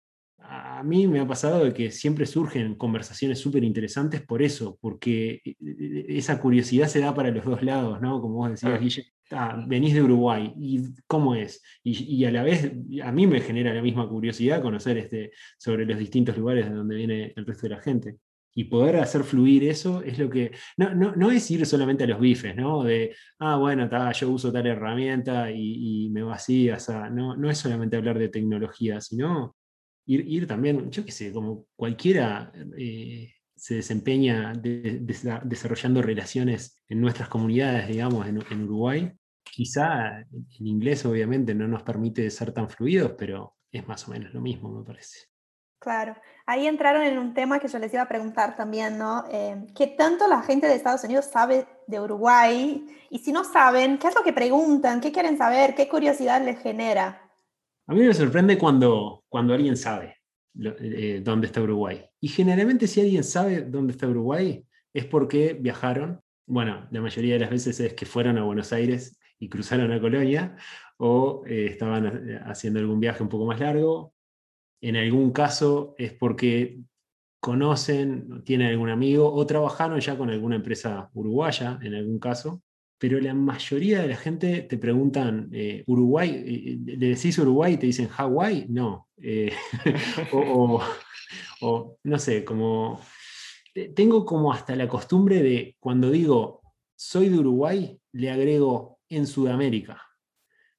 a mí me ha pasado de que siempre surgen conversaciones súper interesantes por eso, porque e, e, esa curiosidad se da para los dos lados, ¿no? Como vos decías, Guille, ah, venís de Uruguay, ¿y cómo es? Y, a la vez, a mí me genera la misma curiosidad conocer este, sobre los distintos lugares de donde viene el resto de la gente. Y poder hacer fluir eso es lo que. No, no, es ir solamente a los bifes, ¿no? De, ah, bueno, yo uso tal herramienta y, me vacías. no, no es solamente hablar de tecnología, sino ir, también, yo qué sé, como cualquiera eh, se desempeña desarrollando relaciones en nuestras comunidades, digamos, en, Uruguay. Quizá en inglés obviamente no nos permite ser tan fluidos, pero es más o menos lo mismo, me parece. Claro, ahí entraron en un tema que yo les iba a preguntar también, ¿no? Eh, ¿Qué tanto la gente de Estados Unidos sabe de Uruguay? Y si no saben, ¿qué es lo que preguntan? ¿Qué quieren saber? ¿Qué curiosidad les genera? A mí me sorprende cuando, cuando alguien sabe eh, dónde está Uruguay. Y generalmente si alguien sabe dónde está Uruguay es porque viajaron. Bueno, la mayoría de las veces es que fueron a Buenos Aires y cruzaron a Colonia o eh, estaban eh, haciendo algún viaje un poco más largo. En algún caso es porque conocen, tienen algún amigo o trabajaron ya con alguna empresa uruguaya, en algún caso, pero la mayoría de la gente te preguntan, eh, Uruguay, eh, ¿le decís Uruguay y te dicen Hawái? No. Eh, o, no sé, como... Tengo como hasta la costumbre de cuando digo soy de Uruguay, le agrego en Sudamérica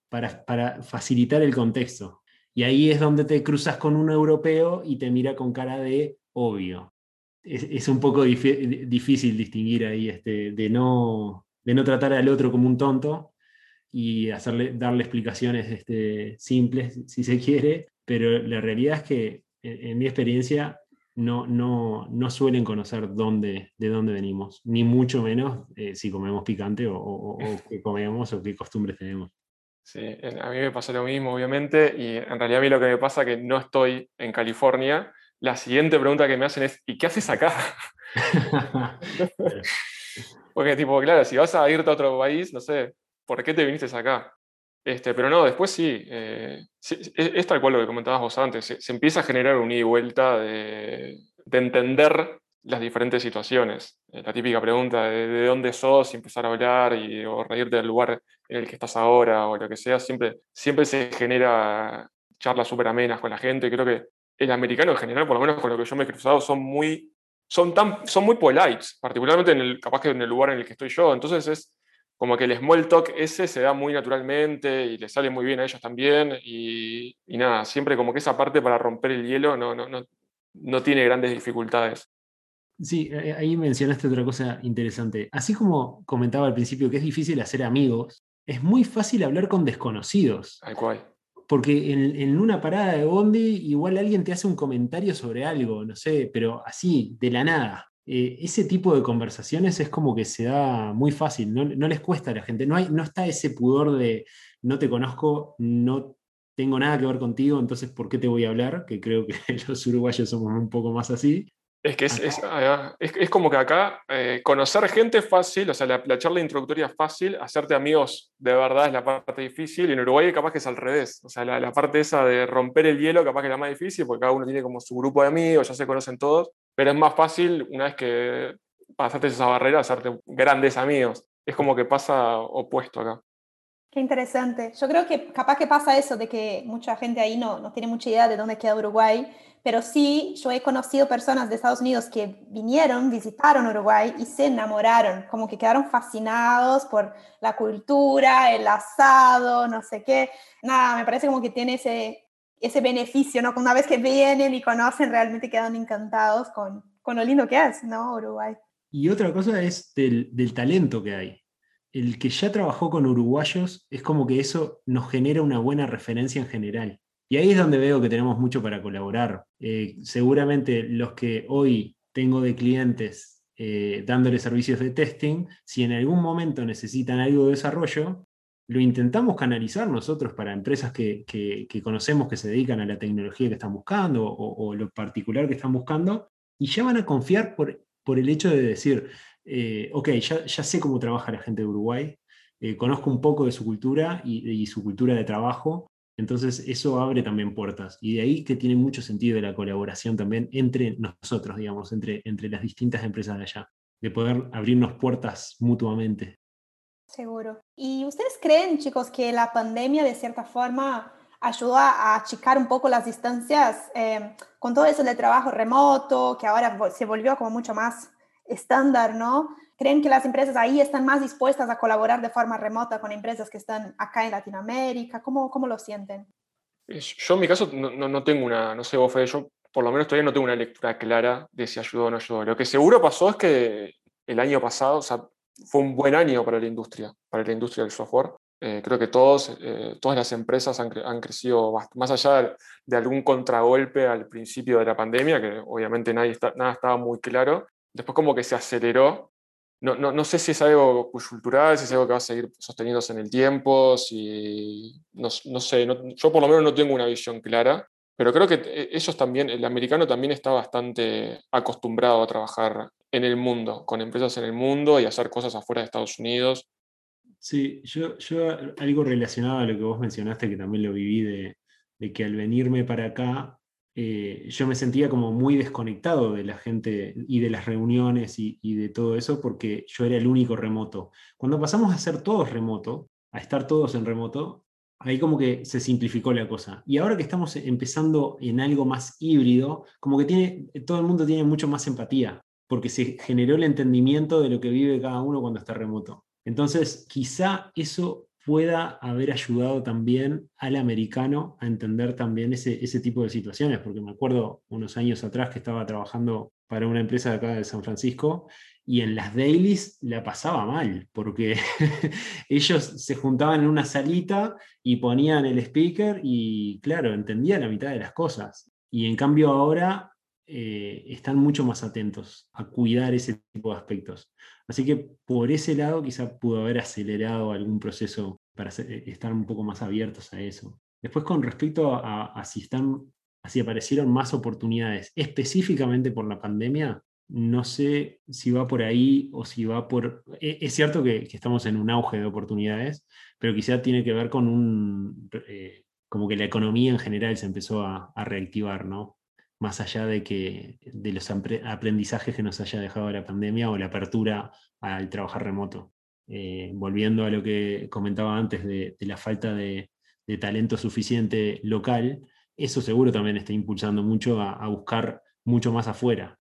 para, para facilitar el contexto. Y ahí es donde te cruzas con un europeo y te mira con cara de obvio. Es, un poco difícil distinguir ahí este, de no de no tratar al otro como un tonto y hacerle, darle explicaciones este, simples, si se quiere, pero la realidad es que en, mi experiencia no, no, no suelen conocer dónde, de dónde venimos, ni mucho menos eh, si comemos picante o, qué comemos o qué costumbres tenemos. Sí, a mí me pasa lo mismo, obviamente, y en realidad a mí lo que me pasa es que no estoy en California. La siguiente pregunta que me hacen es, ¿y qué haces acá? Porque, tipo, claro, si vas a irte a otro país, no sé, ¿por qué te viniste acá? Este, pero no, después sí, eh, es, tal cual lo que comentabas vos antes, se, empieza a generar un ida y vuelta de, entender las diferentes situaciones. Eh, la típica pregunta de, dónde sos y empezar a hablar y, o reírte del lugar en el que estás ahora o lo que sea, siempre, siempre se genera charlas súper amenas con la gente. Creo que el americano en general, por lo menos con lo que yo me he cruzado, son muy, son tan, son muy polites, particularmente en el, capaz que en el lugar en el que estoy yo. Entonces es como que el small talk ese se da muy naturalmente y le sale muy bien a ellos también. Y, nada, siempre como que esa parte para romper el hielo no, no, no, no tiene grandes dificultades. Sí, eh, eh, ahí mencionaste otra cosa interesante. Así como comentaba al principio que es difícil hacer amigos, es muy fácil hablar con desconocidos. Tal cual. Porque en, una parada de Bondi igual alguien te hace un comentario sobre algo, no sé, pero así, de la nada. Eh, ese tipo de conversaciones es como que se da muy fácil, no, les cuesta a la gente, no, hay, no está ese pudor de no te conozco, no tengo nada que ver contigo, entonces ¿por qué te voy a hablar? Que creo que los uruguayos somos un poco más así. Es que es, es, es, como que acá eh, conocer gente es fácil, o sea, la, charla introductoria es fácil, hacerte amigos de verdad es la parte difícil, y en Uruguay capaz que es al revés, o sea, la, la, parte esa de romper el hielo capaz que es la más difícil, porque cada uno tiene como su grupo de amigos, ya se conocen todos, pero es más fácil una vez que pasaste esa barrera, hacerte grandes amigos. Es como que pasa opuesto acá. Qué interesante. Yo creo que capaz que pasa eso de que mucha gente ahí no, no tiene mucha idea de dónde queda Uruguay pero sí, yo he conocido personas de Estados Unidos que vinieron, visitaron Uruguay y se enamoraron, como que quedaron fascinados por la cultura, el asado, no sé qué. Nada, me parece como que tiene ese, ese beneficio, ¿no? Una vez que vienen y conocen, realmente quedan encantados con, con lo lindo que es, ¿no? Uruguay. Y otra cosa es del, del talento que hay. El que ya trabajó con uruguayos es como que eso nos genera una buena referencia en general. Y ahí es donde veo que tenemos mucho para colaborar. Eh, seguramente los que hoy tengo de clientes eh, dándole servicios de testing, si en algún momento necesitan algo de desarrollo, lo intentamos canalizar nosotros para empresas que, conocemos que se dedican a la tecnología que están buscando o, lo particular que están buscando, y ya van a confiar por, por el hecho de decir, eh, ok, ya, sé cómo trabaja la gente de Uruguay, conozco un poco de su cultura y su cultura de trabajo, entonces eso abre también puertas y de ahí que tiene mucho sentido la colaboración también entre nosotros, digamos, entre, entre las distintas empresas de allá, de poder abrirnos puertas mutuamente. Seguro. ¿Y ustedes creen, chicos, que la pandemia de cierta forma ayudó a achicar un poco las distancias eh, con todo eso del trabajo remoto, que ahora se volvió como mucho más estándar, ¿no? ¿Creen que las empresas ahí están más dispuestas a colaborar de forma remota con empresas que están acá en Latinoamérica? ¿Cómo, cómo lo sienten? Yo en mi caso no, no, tengo una, no sé vos yo por lo menos todavía no tengo una lectura clara de si ayudó o no ayudó. Lo que seguro pasó es que el año pasado, o sea, fue un buen año para la industria, para la industria del software. Eh, creo que todos, eh, todas las empresas han, han, crecido más allá de, algún contragolpe al principio de la pandemia, que obviamente nadie está, nada estaba muy claro. Después como que se aceleró no, no, no, sé si es algo cultural, si es algo que va a seguir sosteniéndose en el tiempo, si, no, no sé, yo por lo menos no tengo una visión clara, pero creo que eh, ellos también, el americano también está bastante acostumbrado a trabajar en el mundo, con empresas en el mundo y hacer cosas afuera de Estados Unidos. Sí, yo, yo algo relacionado a lo que vos mencionaste, que también lo viví, de, de que al venirme para acá eh, yo me sentía como muy desconectado de la gente y de las reuniones y, de todo eso porque yo era el único remoto. Cuando pasamos a ser todos remoto, a estar todos en remoto, ahí como que se simplificó la cosa. Y ahora que estamos empezando en algo más híbrido, como que tiene, todo el mundo tiene mucho más empatía, porque se generó el entendimiento de lo que vive cada uno cuando está remoto. Entonces, quizá eso pueda haber ayudado también al americano a entender también ese, ese tipo de situaciones, porque me acuerdo unos años atrás que estaba trabajando para una empresa de acá de San Francisco y en las dailies la pasaba mal, porque ellos se juntaban en una salita y ponían el speaker y claro, entendía la mitad de las cosas. Y en cambio ahora eh, están mucho más atentos a cuidar ese tipo de aspectos. Así que por ese lado quizá pudo haber acelerado algún proceso para eh, estar un poco más abiertos a eso. Después con respecto a, si están, aparecieron más oportunidades específicamente por la pandemia, no sé si va por ahí o si va por... E, es cierto que, estamos en un auge de oportunidades, pero quizá tiene que ver con un... Eh, como que la economía en general se empezó a reactivar, ¿no? Más allá de, que, de los aprendizajes que nos haya dejado la pandemia o la apertura al trabajar remoto. Eh, volviendo a lo que comentaba antes de, la falta de, talento suficiente local, eso seguro también está impulsando mucho a, buscar mucho más afuera.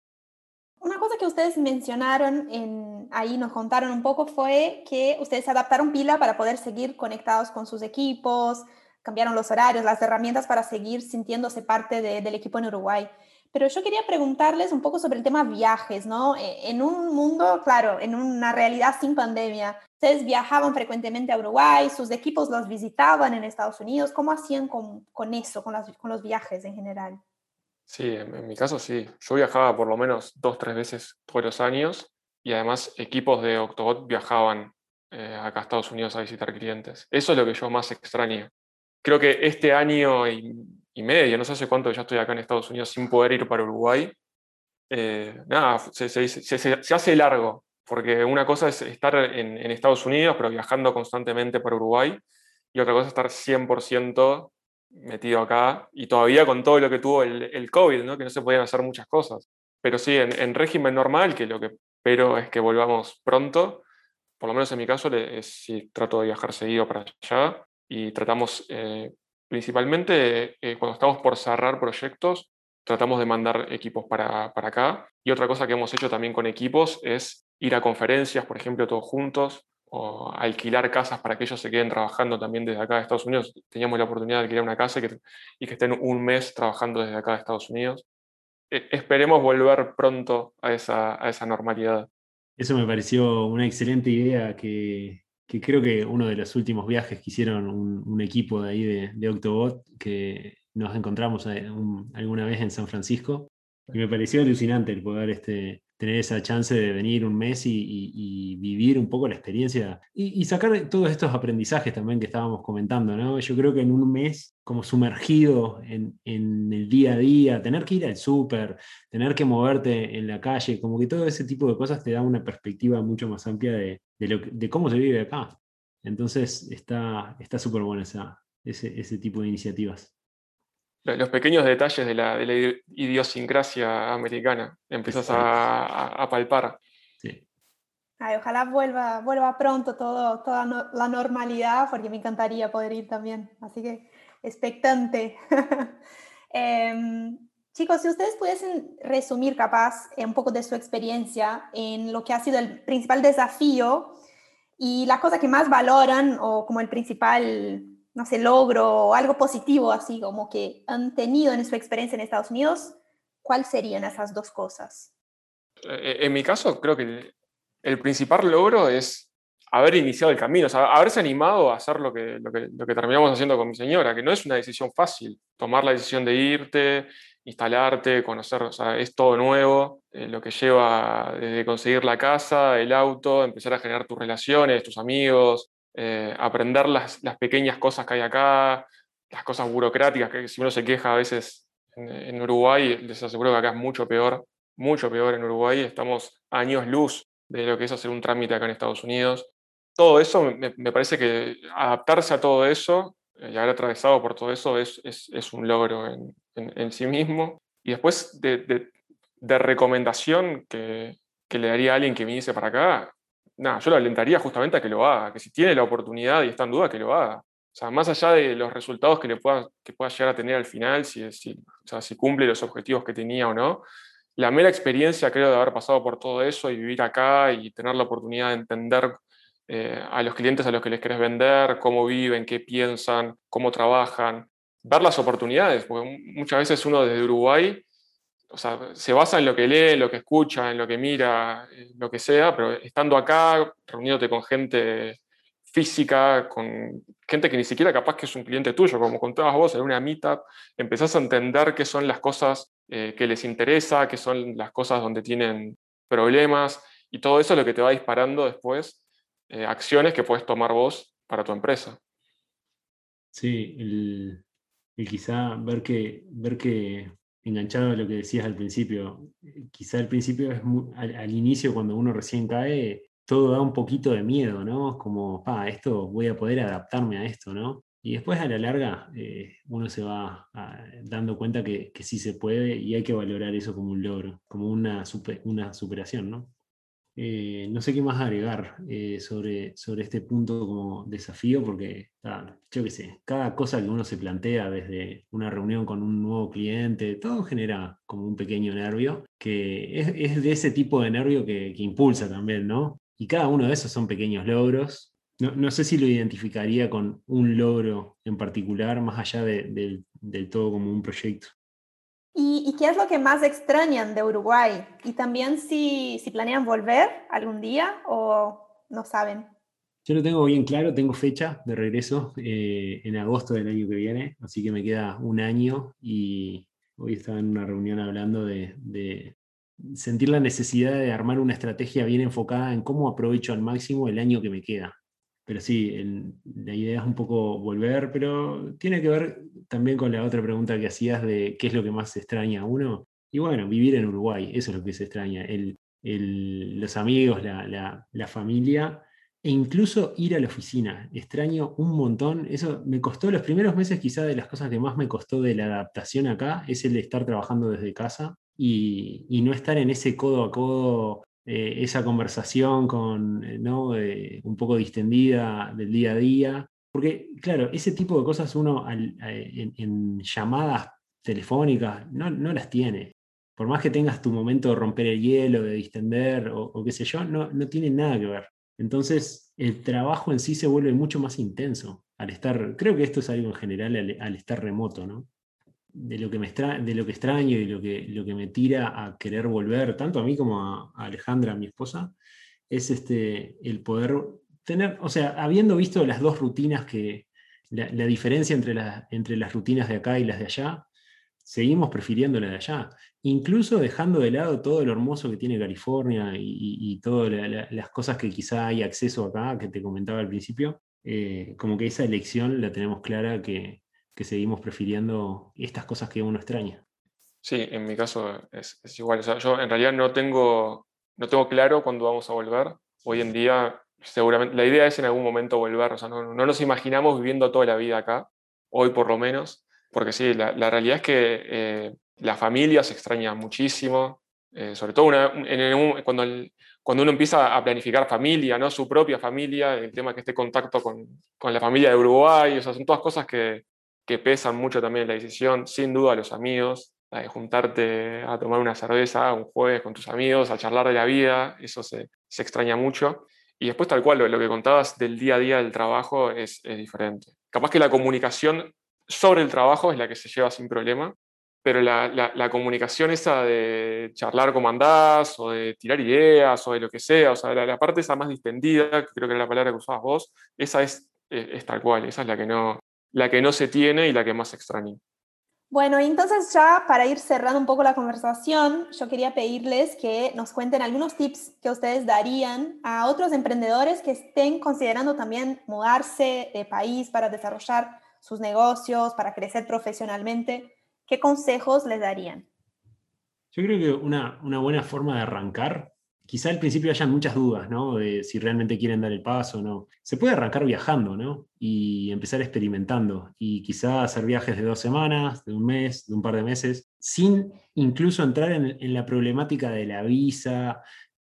Una cosa que ustedes mencionaron, en, ahí nos contaron un poco, fue que ustedes adaptaron pila para poder seguir conectados con sus equipos, cambiaron los horarios, las herramientas para seguir sintiéndose parte del equipo en Uruguay. Pero yo quería preguntarles un poco sobre el tema viajes, ¿no? E, en un mundo, claro, en una realidad sin pandemia, ustedes viajaban frecuentemente a Uruguay, sus equipos los visitaban en Estados Unidos, ¿cómo hacían con, con eso, con, las, con, los viajes en general? Sí, en, mi caso sí. Yo viajaba por lo menos dos, tres veces todos los años y además equipos de Octobot viajaban eh, acá a Estados Unidos a visitar clientes. Eso es lo que yo más extraño creo que este año y, medio, no sé hace cuánto ya estoy acá en Estados Unidos sin poder ir para Uruguay, eh, nada, se, se, hace largo, porque una cosa es estar en, Estados Unidos, pero viajando constantemente para Uruguay, y otra cosa es estar 100% metido acá, y todavía con todo lo que tuvo el, el COVID, ¿no? que no se podían hacer muchas cosas. Pero sí, en, régimen normal, que lo que espero es que volvamos pronto, por lo menos en mi caso, es, si trato de viajar seguido para allá, y tratamos eh, principalmente eh, cuando estamos por cerrar proyectos, tratamos de mandar equipos para, para, acá. Y otra cosa que hemos hecho también con equipos es ir a conferencias, por ejemplo, todos juntos, o alquilar casas para que ellos se queden trabajando también desde acá de Estados Unidos. Teníamos la oportunidad de alquilar una casa y que, y que estén un mes trabajando desde acá de Estados Unidos. E, esperemos volver pronto a esa, a esa normalidad. Eso me pareció una excelente idea que, que creo que uno de los últimos viajes que hicieron un, equipo de ahí de, Octobot, que nos encontramos eh, alguna vez en San Francisco, y me pareció alucinante el poder este, tener esa chance de venir un mes y, vivir un poco la experiencia y, sacar todos estos aprendizajes también que estábamos comentando, ¿no? Yo creo que en un mes, como sumergido en, el día a día, tener que ir al súper, tener que moverte en la calle, como que todo ese tipo de cosas te da una perspectiva mucho más amplia de, de, cómo se vive acá. Entonces está súper bueno ese, ese tipo de iniciativas los pequeños detalles de la, idiosincrasia americana empiezas a, palpar. ojalá vuelva, vuelva pronto todo, toda la normalidad, porque me encantaría poder ir también. Así que expectante. Em, chicos, si ustedes pudiesen resumir capaz un poco de su experiencia en lo que ha sido el principal desafío y la cosa que más valoran o como el principal no sé, logro o algo positivo así como que han tenido en su experiencia en Estados Unidos, ¿cuáles serían esas dos cosas? Eh, en mi caso, creo que el principal logro es haber iniciado el camino, o sea, haberse animado a hacer lo que, lo, que, lo que terminamos haciendo con mi señora, que no es una decisión fácil, tomar la decisión de irte, instalarte, conocer, o sea, es todo nuevo, eh, lo que lleva desde conseguir la casa, el auto, empezar a generar tus relaciones, tus amigos, eh, aprender las, pequeñas cosas que hay acá, las cosas burocráticas, que si uno se queja a veces en, Uruguay, les aseguro que acá es mucho peor, mucho peor en Uruguay, estamos años luz de lo que es hacer un trámite acá en Estados Unidos. Todo eso, me, parece que adaptarse a todo eso eh, y haber atravesado por todo eso es, un logro en, sí mismo. Y después de, de, recomendación que, que, le daría a alguien que viniese para acá, nada, yo lo alentaría justamente a que lo haga, que si tiene la oportunidad y está en duda, que lo haga. O sea, más allá de los resultados que le pueda, que pueda llegar a tener al final, si, si, o sea, si cumple los objetivos que tenía o no, la mera experiencia, creo, de haber pasado por todo eso y vivir acá y tener la oportunidad de entender eh, a los clientes a los que les querés vender, cómo viven, qué piensan, cómo trabajan, ver las oportunidades, porque muchas veces uno desde Uruguay se basa en lo que lee, lo que escucha, en lo que mira, lo que sea, pero estando acá, reuniéndote con gente física, con, gente que ni siquiera capaz que es un cliente tuyo, como contabas vos en una meetup, empezás a entender qué son las cosas eh, que les interesa, qué son las cosas donde tienen problemas, y todo eso es lo que te va disparando después eh, acciones que puedes tomar vos para tu empresa. Sí, el, quizá ver que, ver que, enganchado a lo que decías al principio, quizá al principio es al, inicio cuando uno recién cae, todo da un poquito de miedo, ¿no? Como, pa, esto voy a poder adaptarme a esto, ¿no? Y después a la larga eh, uno se va ah, dando cuenta que, sí se puede y hay que valorar eso como un logro, como una, una superación, ¿no? Eh, no sé qué más agregar eh, sobre, sobre este punto como desafío, porque yo qué sé, cada cosa que uno se plantea desde una reunión con un nuevo cliente, todo genera como un pequeño nervio, que es, de ese tipo de nervio que, impulsa también, ¿no? Y cada uno de esos son pequeños logros. No, sé si lo identificaría con un logro en particular, más allá del todo como un proyecto. ¿Y, qué es lo que más extrañan de Uruguay? Y también si, planean volver algún día o no saben. Yo lo tengo bien claro, tengo fecha de regreso eh, en agosto del año que viene, así que me queda un año y hoy estaba en una reunión hablando de, de, sentir la necesidad de armar una estrategia bien enfocada en cómo aprovecho al máximo el año que me queda pero sí, la idea es un poco volver, pero tiene que ver también con la otra pregunta que hacías de qué es lo que más extraña a uno. Y bueno, vivir en Uruguay, eso es lo que se extraña, el, los amigos, la, la, familia e incluso ir a la oficina. Extraño un montón, eso me costó los primeros meses, quizá de las cosas que más me costó de la adaptación acá, es el de estar trabajando desde casa y, y no estar en ese codo a codo eh, esa conversación con, eh, ¿no? un poco distendida del día a día. Porque, claro, ese tipo de cosas uno en, llamadas telefónicas no, no, las tiene. Por más que tengas tu momento de romper el hielo, de distender o, qué sé yo, no, no tiene nada que ver. Entonces, el trabajo en sí se vuelve mucho más intenso al estar, creo que esto es algo en general al estar remoto, ¿no? De lo que, me de lo que extraño y lo que, lo que me tira a querer volver, tanto a mí como a, Alejandra, mi esposa, es este, el poder tener, o sea, habiendo visto las dos rutinas que, la, diferencia entre, entre las rutinas de acá y las de allá, seguimos prefiriendo la de allá, incluso dejando de lado todo lo hermoso que tiene California y, todas las cosas que quizá hay acceso acá, que te comentaba al principio, eh, como que esa elección la tenemos clara que, que seguimos prefiriendo estas cosas que uno extraña. Sí, en mi caso es, igual. yo en realidad no tengo, no tengo claro cuándo vamos a volver. Hoy en día, seguramente, la idea es en algún momento volver. O sea, no, nos imaginamos viviendo toda la vida acá, hoy por lo menos, porque sí, la, realidad es que eh, la familia se extraña muchísimo, eh, sobre todo cuando, cuando uno empieza a planificar familia, ¿no? su propia familia, el tema que esté en contacto con, con la familia de Uruguay, o sea, son todas cosas que, que pesan mucho también la decisión, sin duda los amigos, de juntarte a tomar una cerveza un jueves con tus amigos, a charlar de la vida, eso se, se extraña mucho. Y después tal cual, lo, que contabas del día a día del trabajo es, es, diferente. Capaz que la comunicación sobre el trabajo es la que se lleva sin problema, pero la, la, comunicación esa de charlar como andás, o de tirar ideas, o de lo que sea, o sea, la, parte esa más distendida, creo que era la palabra que usabas vos, esa es, es, es tal cual, esa es la que no, la que no se tiene y la que más extraña. Bueno, entonces ya para ir cerrando un poco la conversación, yo quería pedirles que nos cuenten algunos tips que ustedes darían a otros emprendedores que estén considerando también mudarse de país para desarrollar sus negocios, para crecer profesionalmente. ¿Qué consejos les darían? Yo creo que una, una buena forma de arrancar quizá al principio hayan muchas dudas, ¿no? De si realmente quieren dar el paso o no. Se puede arrancar viajando, ¿no? Y empezar experimentando. Y quizá hacer viajes de dos semanas, de un mes, de un par de meses, sin incluso entrar en, la problemática de la visa.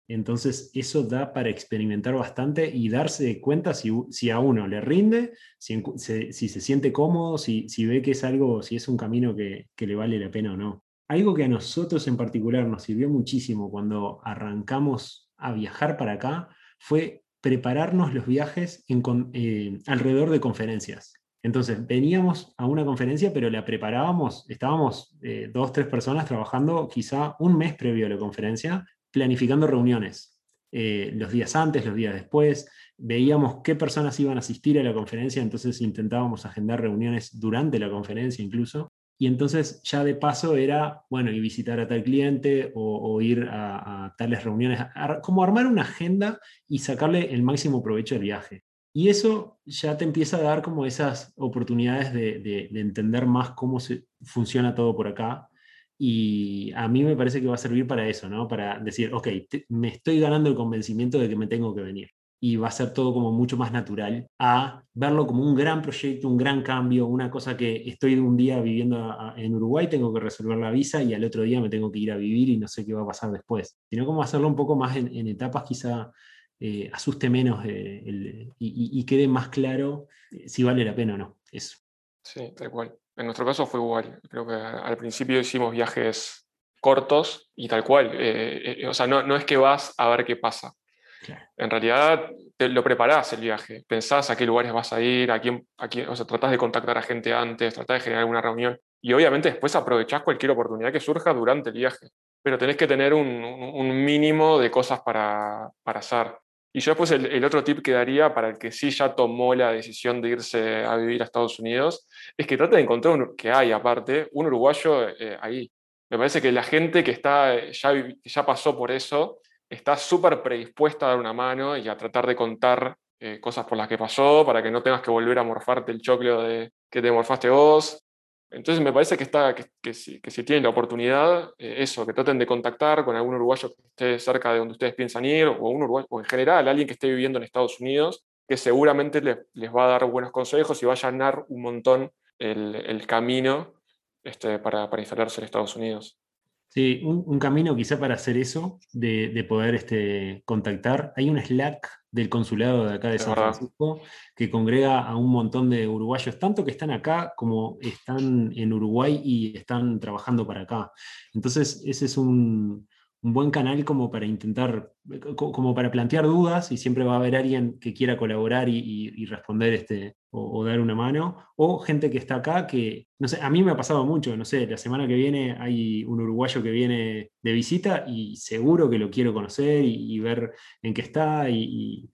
Entonces, eso da para experimentar bastante y darse cuenta si, si a uno le rinde, si, se, siente cómodo, si, si, ve que es algo, si es un camino que, que le vale la pena o no algo que a nosotros en particular nos sirvió muchísimo cuando arrancamos a viajar para acá fue prepararnos los viajes eh, alrededor de conferencias. Entonces, veníamos a una conferencia, pero la preparábamos, estábamos eh, dos, tres personas trabajando quizá un mes previo a la conferencia, planificando reuniones. eh, los días antes, los días después, veíamos qué personas iban a asistir a la conferencia, entonces intentábamos agendar reuniones durante la conferencia incluso. Y entonces ya de paso era, bueno, y visitar a tal cliente o, ir a, tales reuniones, como armar una agenda y sacarle el máximo provecho del viaje. Y eso ya te empieza a dar como esas oportunidades de, entender más cómo se, funciona todo por acá. Y a mí me parece que va a servir para eso, ¿no? Para decir, ok, me estoy ganando el convencimiento de que me tengo que venir y va a ser todo como mucho más natural a verlo como un gran proyecto, un gran cambio, una cosa que estoy un día viviendo en Uruguay, tengo que resolver la visa y al otro día me tengo que ir a vivir y no sé qué va a pasar después, sino como hacerlo un poco más en, etapas quizá eh, asuste menos eh, y, quede más claro eh, si vale la pena o no. Eso. Sí, tal cual. En nuestro caso fue igual. Creo que al principio hicimos viajes cortos y tal cual. o sea, no, no es que vas a ver qué pasa en realidad te lo preparás el viaje, pensás a qué lugares vas a ir, a quién, a quién, o sea, tratás de contactar a gente antes, tratás de generar alguna reunión y obviamente después aprovechás cualquier oportunidad que surja durante el viaje, pero tenés que tener un, mínimo de cosas para, para hacer. Y yo después el, otro tip que daría para el que sí ya tomó la decisión de irse a vivir a Estados Unidos es que trate de encontrar un, que hay aparte un uruguayo eh, ahí. Me parece que la gente que está, ya, ya pasó por eso está súper predispuesta a dar una mano y a tratar de contar eh, cosas por las que pasó, para que no tengas que volver a morfarte el choclo de que te morfaste vos. Entonces me parece que, está, que, si, que si, tienen la oportunidad, eh, eso, que traten de contactar con algún uruguayo que esté cerca de donde ustedes piensan ir, o, un o en general alguien que esté viviendo en Estados Unidos, que seguramente les, va a dar buenos consejos y va a allanar un montón el, el camino este, para, para instalarse en Estados Unidos. Sí, un, camino quizá para hacer eso, de, poder este, contactar. Hay un Slack del consulado de acá de San Francisco que congrega a un montón de uruguayos, tanto que están acá como están en Uruguay y están trabajando para acá. Entonces, ese es un, un buen canal como para intentar, como para plantear dudas y siempre va a haber alguien que quiera colaborar y, responder este, o, dar una mano, o gente que está acá que, no sé, a mí me ha pasado mucho, no sé, la semana que viene hay un uruguayo que viene de visita y seguro que lo quiero conocer y, ver en qué está y,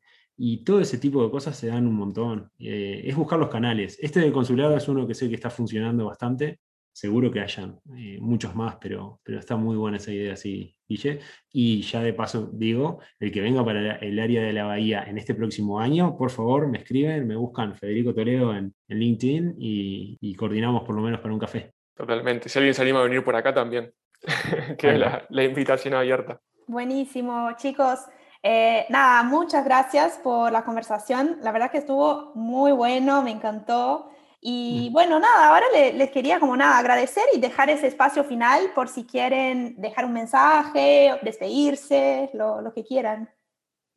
todo ese tipo de cosas se dan un montón. Eh, es buscar los canales. Este del consulado es uno que sé que está funcionando bastante seguro que hayan eh, muchos más, pero, pero está muy buena esa idea, sí, Guille. Y ya de paso digo, el que venga para el área de la Bahía en este próximo año, por favor, me escriben, me buscan Federico Toledo en, LinkedIn y, coordinamos por lo menos para un café. Totalmente. Si alguien se anima a venir por acá también, que la, la, invitación abierta. Buenísimo, chicos. Eh, nada, muchas gracias por la conversación. La verdad que estuvo muy bueno, me encantó. Y mm. bueno, nada, ahora les quería como nada agradecer y dejar ese espacio final por si quieren dejar un mensaje, despedirse, lo, lo que quieran.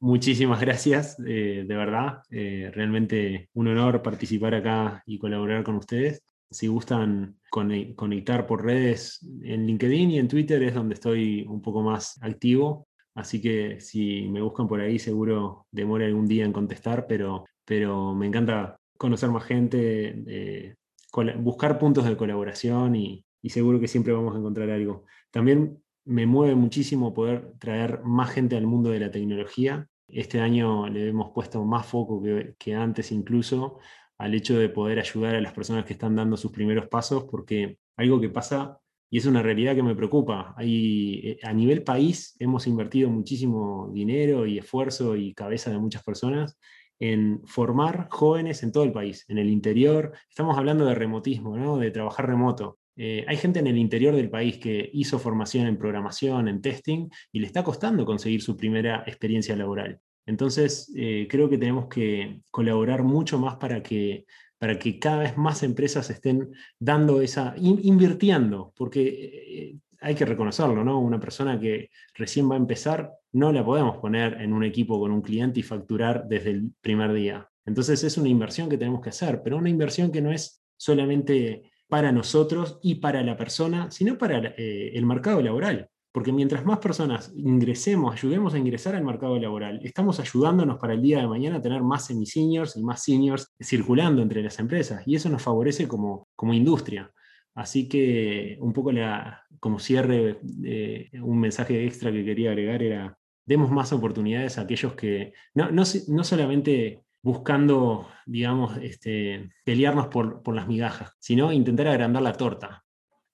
Muchísimas gracias, eh, de verdad. Eh, realmente un honor participar acá y colaborar con ustedes. Si gustan conectar por redes en LinkedIn y en Twitter es donde estoy un poco más activo. Así que si me buscan por ahí seguro demora algún día en contestar, pero, pero me encanta conocer más gente, buscar puntos de colaboración y, seguro que siempre vamos a encontrar algo. También me mueve muchísimo poder traer más gente al mundo de la tecnología. Este año le hemos puesto más foco que, antes incluso al hecho de poder ayudar a las personas que están dando sus primeros pasos, porque algo que pasa, y es una realidad que me preocupa, hay, a nivel país hemos invertido muchísimo dinero y esfuerzo y cabeza de muchas personas en formar jóvenes en todo el país, en el interior. Estamos hablando de remotismo, ¿no? de trabajar remoto. Eh, hay gente en el interior del país que hizo formación en programación, en testing, y le está costando conseguir su primera experiencia laboral. Entonces, eh, creo que tenemos que colaborar mucho más para que, para que cada vez más empresas estén dando esa, invirtiendo, porque eh, hay que reconocerlo, ¿no? Una persona que recién va a empezar, no la podemos poner en un equipo con un cliente y facturar desde el primer día. Entonces es una inversión que tenemos que hacer, pero una inversión que no es solamente para nosotros y para la persona, sino para eh, el mercado laboral. Porque mientras más personas ingresemos, ayudemos a ingresar al mercado laboral, estamos ayudándonos para el día de mañana a tener más semi-seniors y más seniors circulando entre las empresas. Y eso nos favorece como, como industria. Así que un poco la, como cierre, eh, un mensaje extra que quería agregar era demos más oportunidades a aquellos que, no, no, no solamente buscando, digamos, este, pelearnos por, por, las migajas, sino intentar agrandar la torta.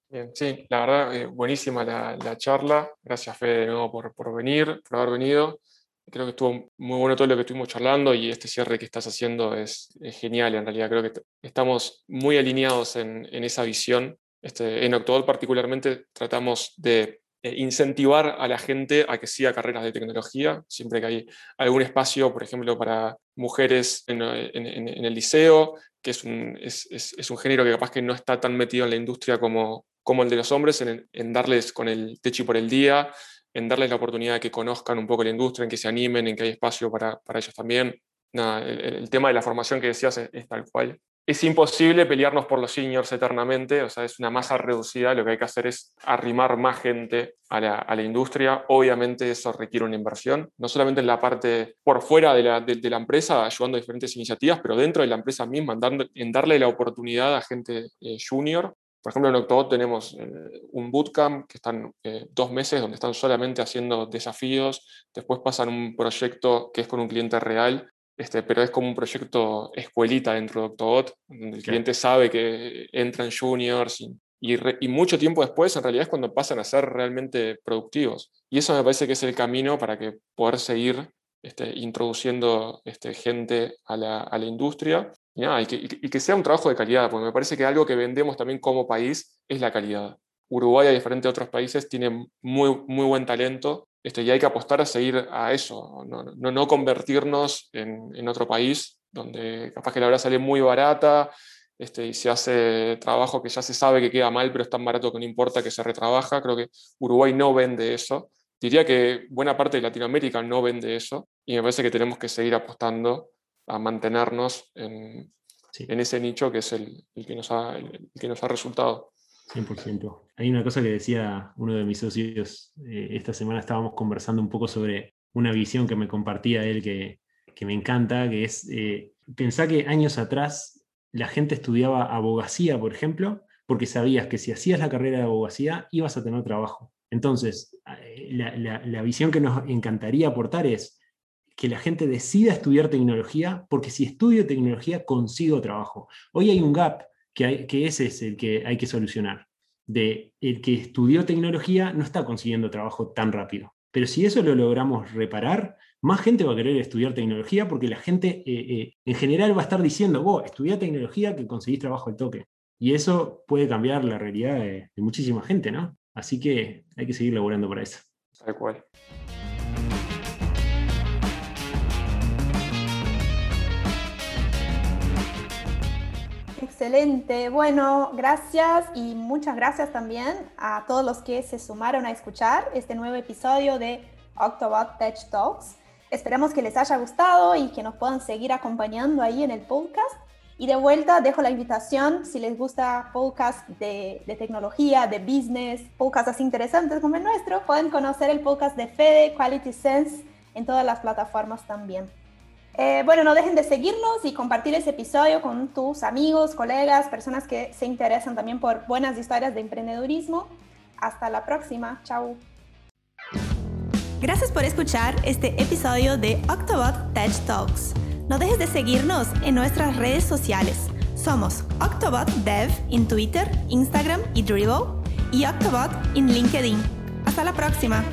Bien, sí, la verdad, eh, buenísima la, la, charla. Gracias, Fede, de nuevo por, por venir, por haber venido. Creo que estuvo muy bueno todo lo que estuvimos charlando y este cierre que estás haciendo es, genial. En realidad, creo que estamos muy alineados en, en esa visión. Este, en Octobot particularmente tratamos de eh, incentivar a la gente a que siga carreras de tecnología, siempre que hay algún espacio, por ejemplo, para mujeres en, el liceo, que es un, es, un, género que capaz que no está tan metido en la industria como, como el de los hombres, en, darles con el techo por el día, en darles la oportunidad de que conozcan un poco la industria, en que se animen, en que hay espacio para, para ellos también. el, tema de la formación que decías es tal cual es imposible pelearnos por los seniors eternamente, o sea, es una masa reducida, lo que hay que hacer es arrimar más gente a la, industria, obviamente eso requiere una inversión, no solamente en la parte por fuera de la, empresa, ayudando a diferentes iniciativas, pero dentro de la empresa misma, en, darle la oportunidad a gente eh, junior. Por ejemplo, en Octobot tenemos eh, un bootcamp que están eh, dos meses donde están solamente haciendo desafíos, después pasan un proyecto que es con un cliente real este, pero es como un proyecto escuelita dentro de Octobot, donde el cliente sabe que entran juniors y, y, mucho tiempo después en realidad es cuando pasan a ser realmente productivos. Y eso me parece que es el camino para que poder seguir este, introduciendo este, gente a la, a la industria y, que, y, que, sea un trabajo de calidad, porque me parece que algo que vendemos también como país es la calidad. Uruguay, a diferente de otros países, tiene muy, muy buen talento este, y hay que apostar a seguir a eso, no, no, no convertirnos en, en, otro país donde capaz que la verdad sale muy barata este, y se hace trabajo que ya se sabe que queda mal, pero es tan barato que no importa que se retrabaja. Creo que Uruguay no vende eso. Diría que buena parte de Latinoamérica no vende eso y me parece que tenemos que seguir apostando a mantenernos en, en ese nicho que es el, el que, nos ha, el que nos ha resultado. 100%. Hay una cosa que decía uno de mis socios, eh, esta semana estábamos conversando un poco sobre una visión que me compartía él que, me encanta, que es, eh, que años atrás la gente estudiaba abogacía, por ejemplo, porque sabías que si hacías la carrera de abogacía ibas a tener trabajo. Entonces, eh, la, la visión que nos encantaría aportar es que la gente decida estudiar tecnología, porque si estudio tecnología consigo trabajo. Hoy hay un gap que, ese es el que hay que solucionar. De el que estudió tecnología no está consiguiendo trabajo tan rápido. Pero si eso lo logramos reparar, más gente va a querer estudiar tecnología porque la gente eh, eh, en general va a estar diciendo, vos, estudiá tecnología que conseguís trabajo al toque. Y eso puede cambiar la realidad de, de muchísima gente, ¿no? Así que hay que seguir laborando para eso. Tal cual. Excelente. Bueno, gracias y muchas gracias también a todos los que se sumaron a escuchar este nuevo episodio de Octobot Tech Talks. Esperamos que les haya gustado y que nos puedan seguir acompañando ahí en el podcast. Y de vuelta dejo la invitación, si les gusta podcast de, de tecnología, de business, podcasts interesantes como el nuestro, pueden conocer el podcast de Fede, Quality Sense, en todas las plataformas también. Eh, bueno, no dejen de seguirnos y compartir ese episodio con tus amigos, colegas, personas que se interesan también por buenas historias de emprendedurismo. Hasta la próxima. Chao. Gracias por escuchar este episodio de Octobot Tech Talks. No dejes de seguirnos en nuestras redes sociales. Somos Octobot Dev en Twitter, Instagram y Dribbble y Octobot en LinkedIn. Hasta la próxima.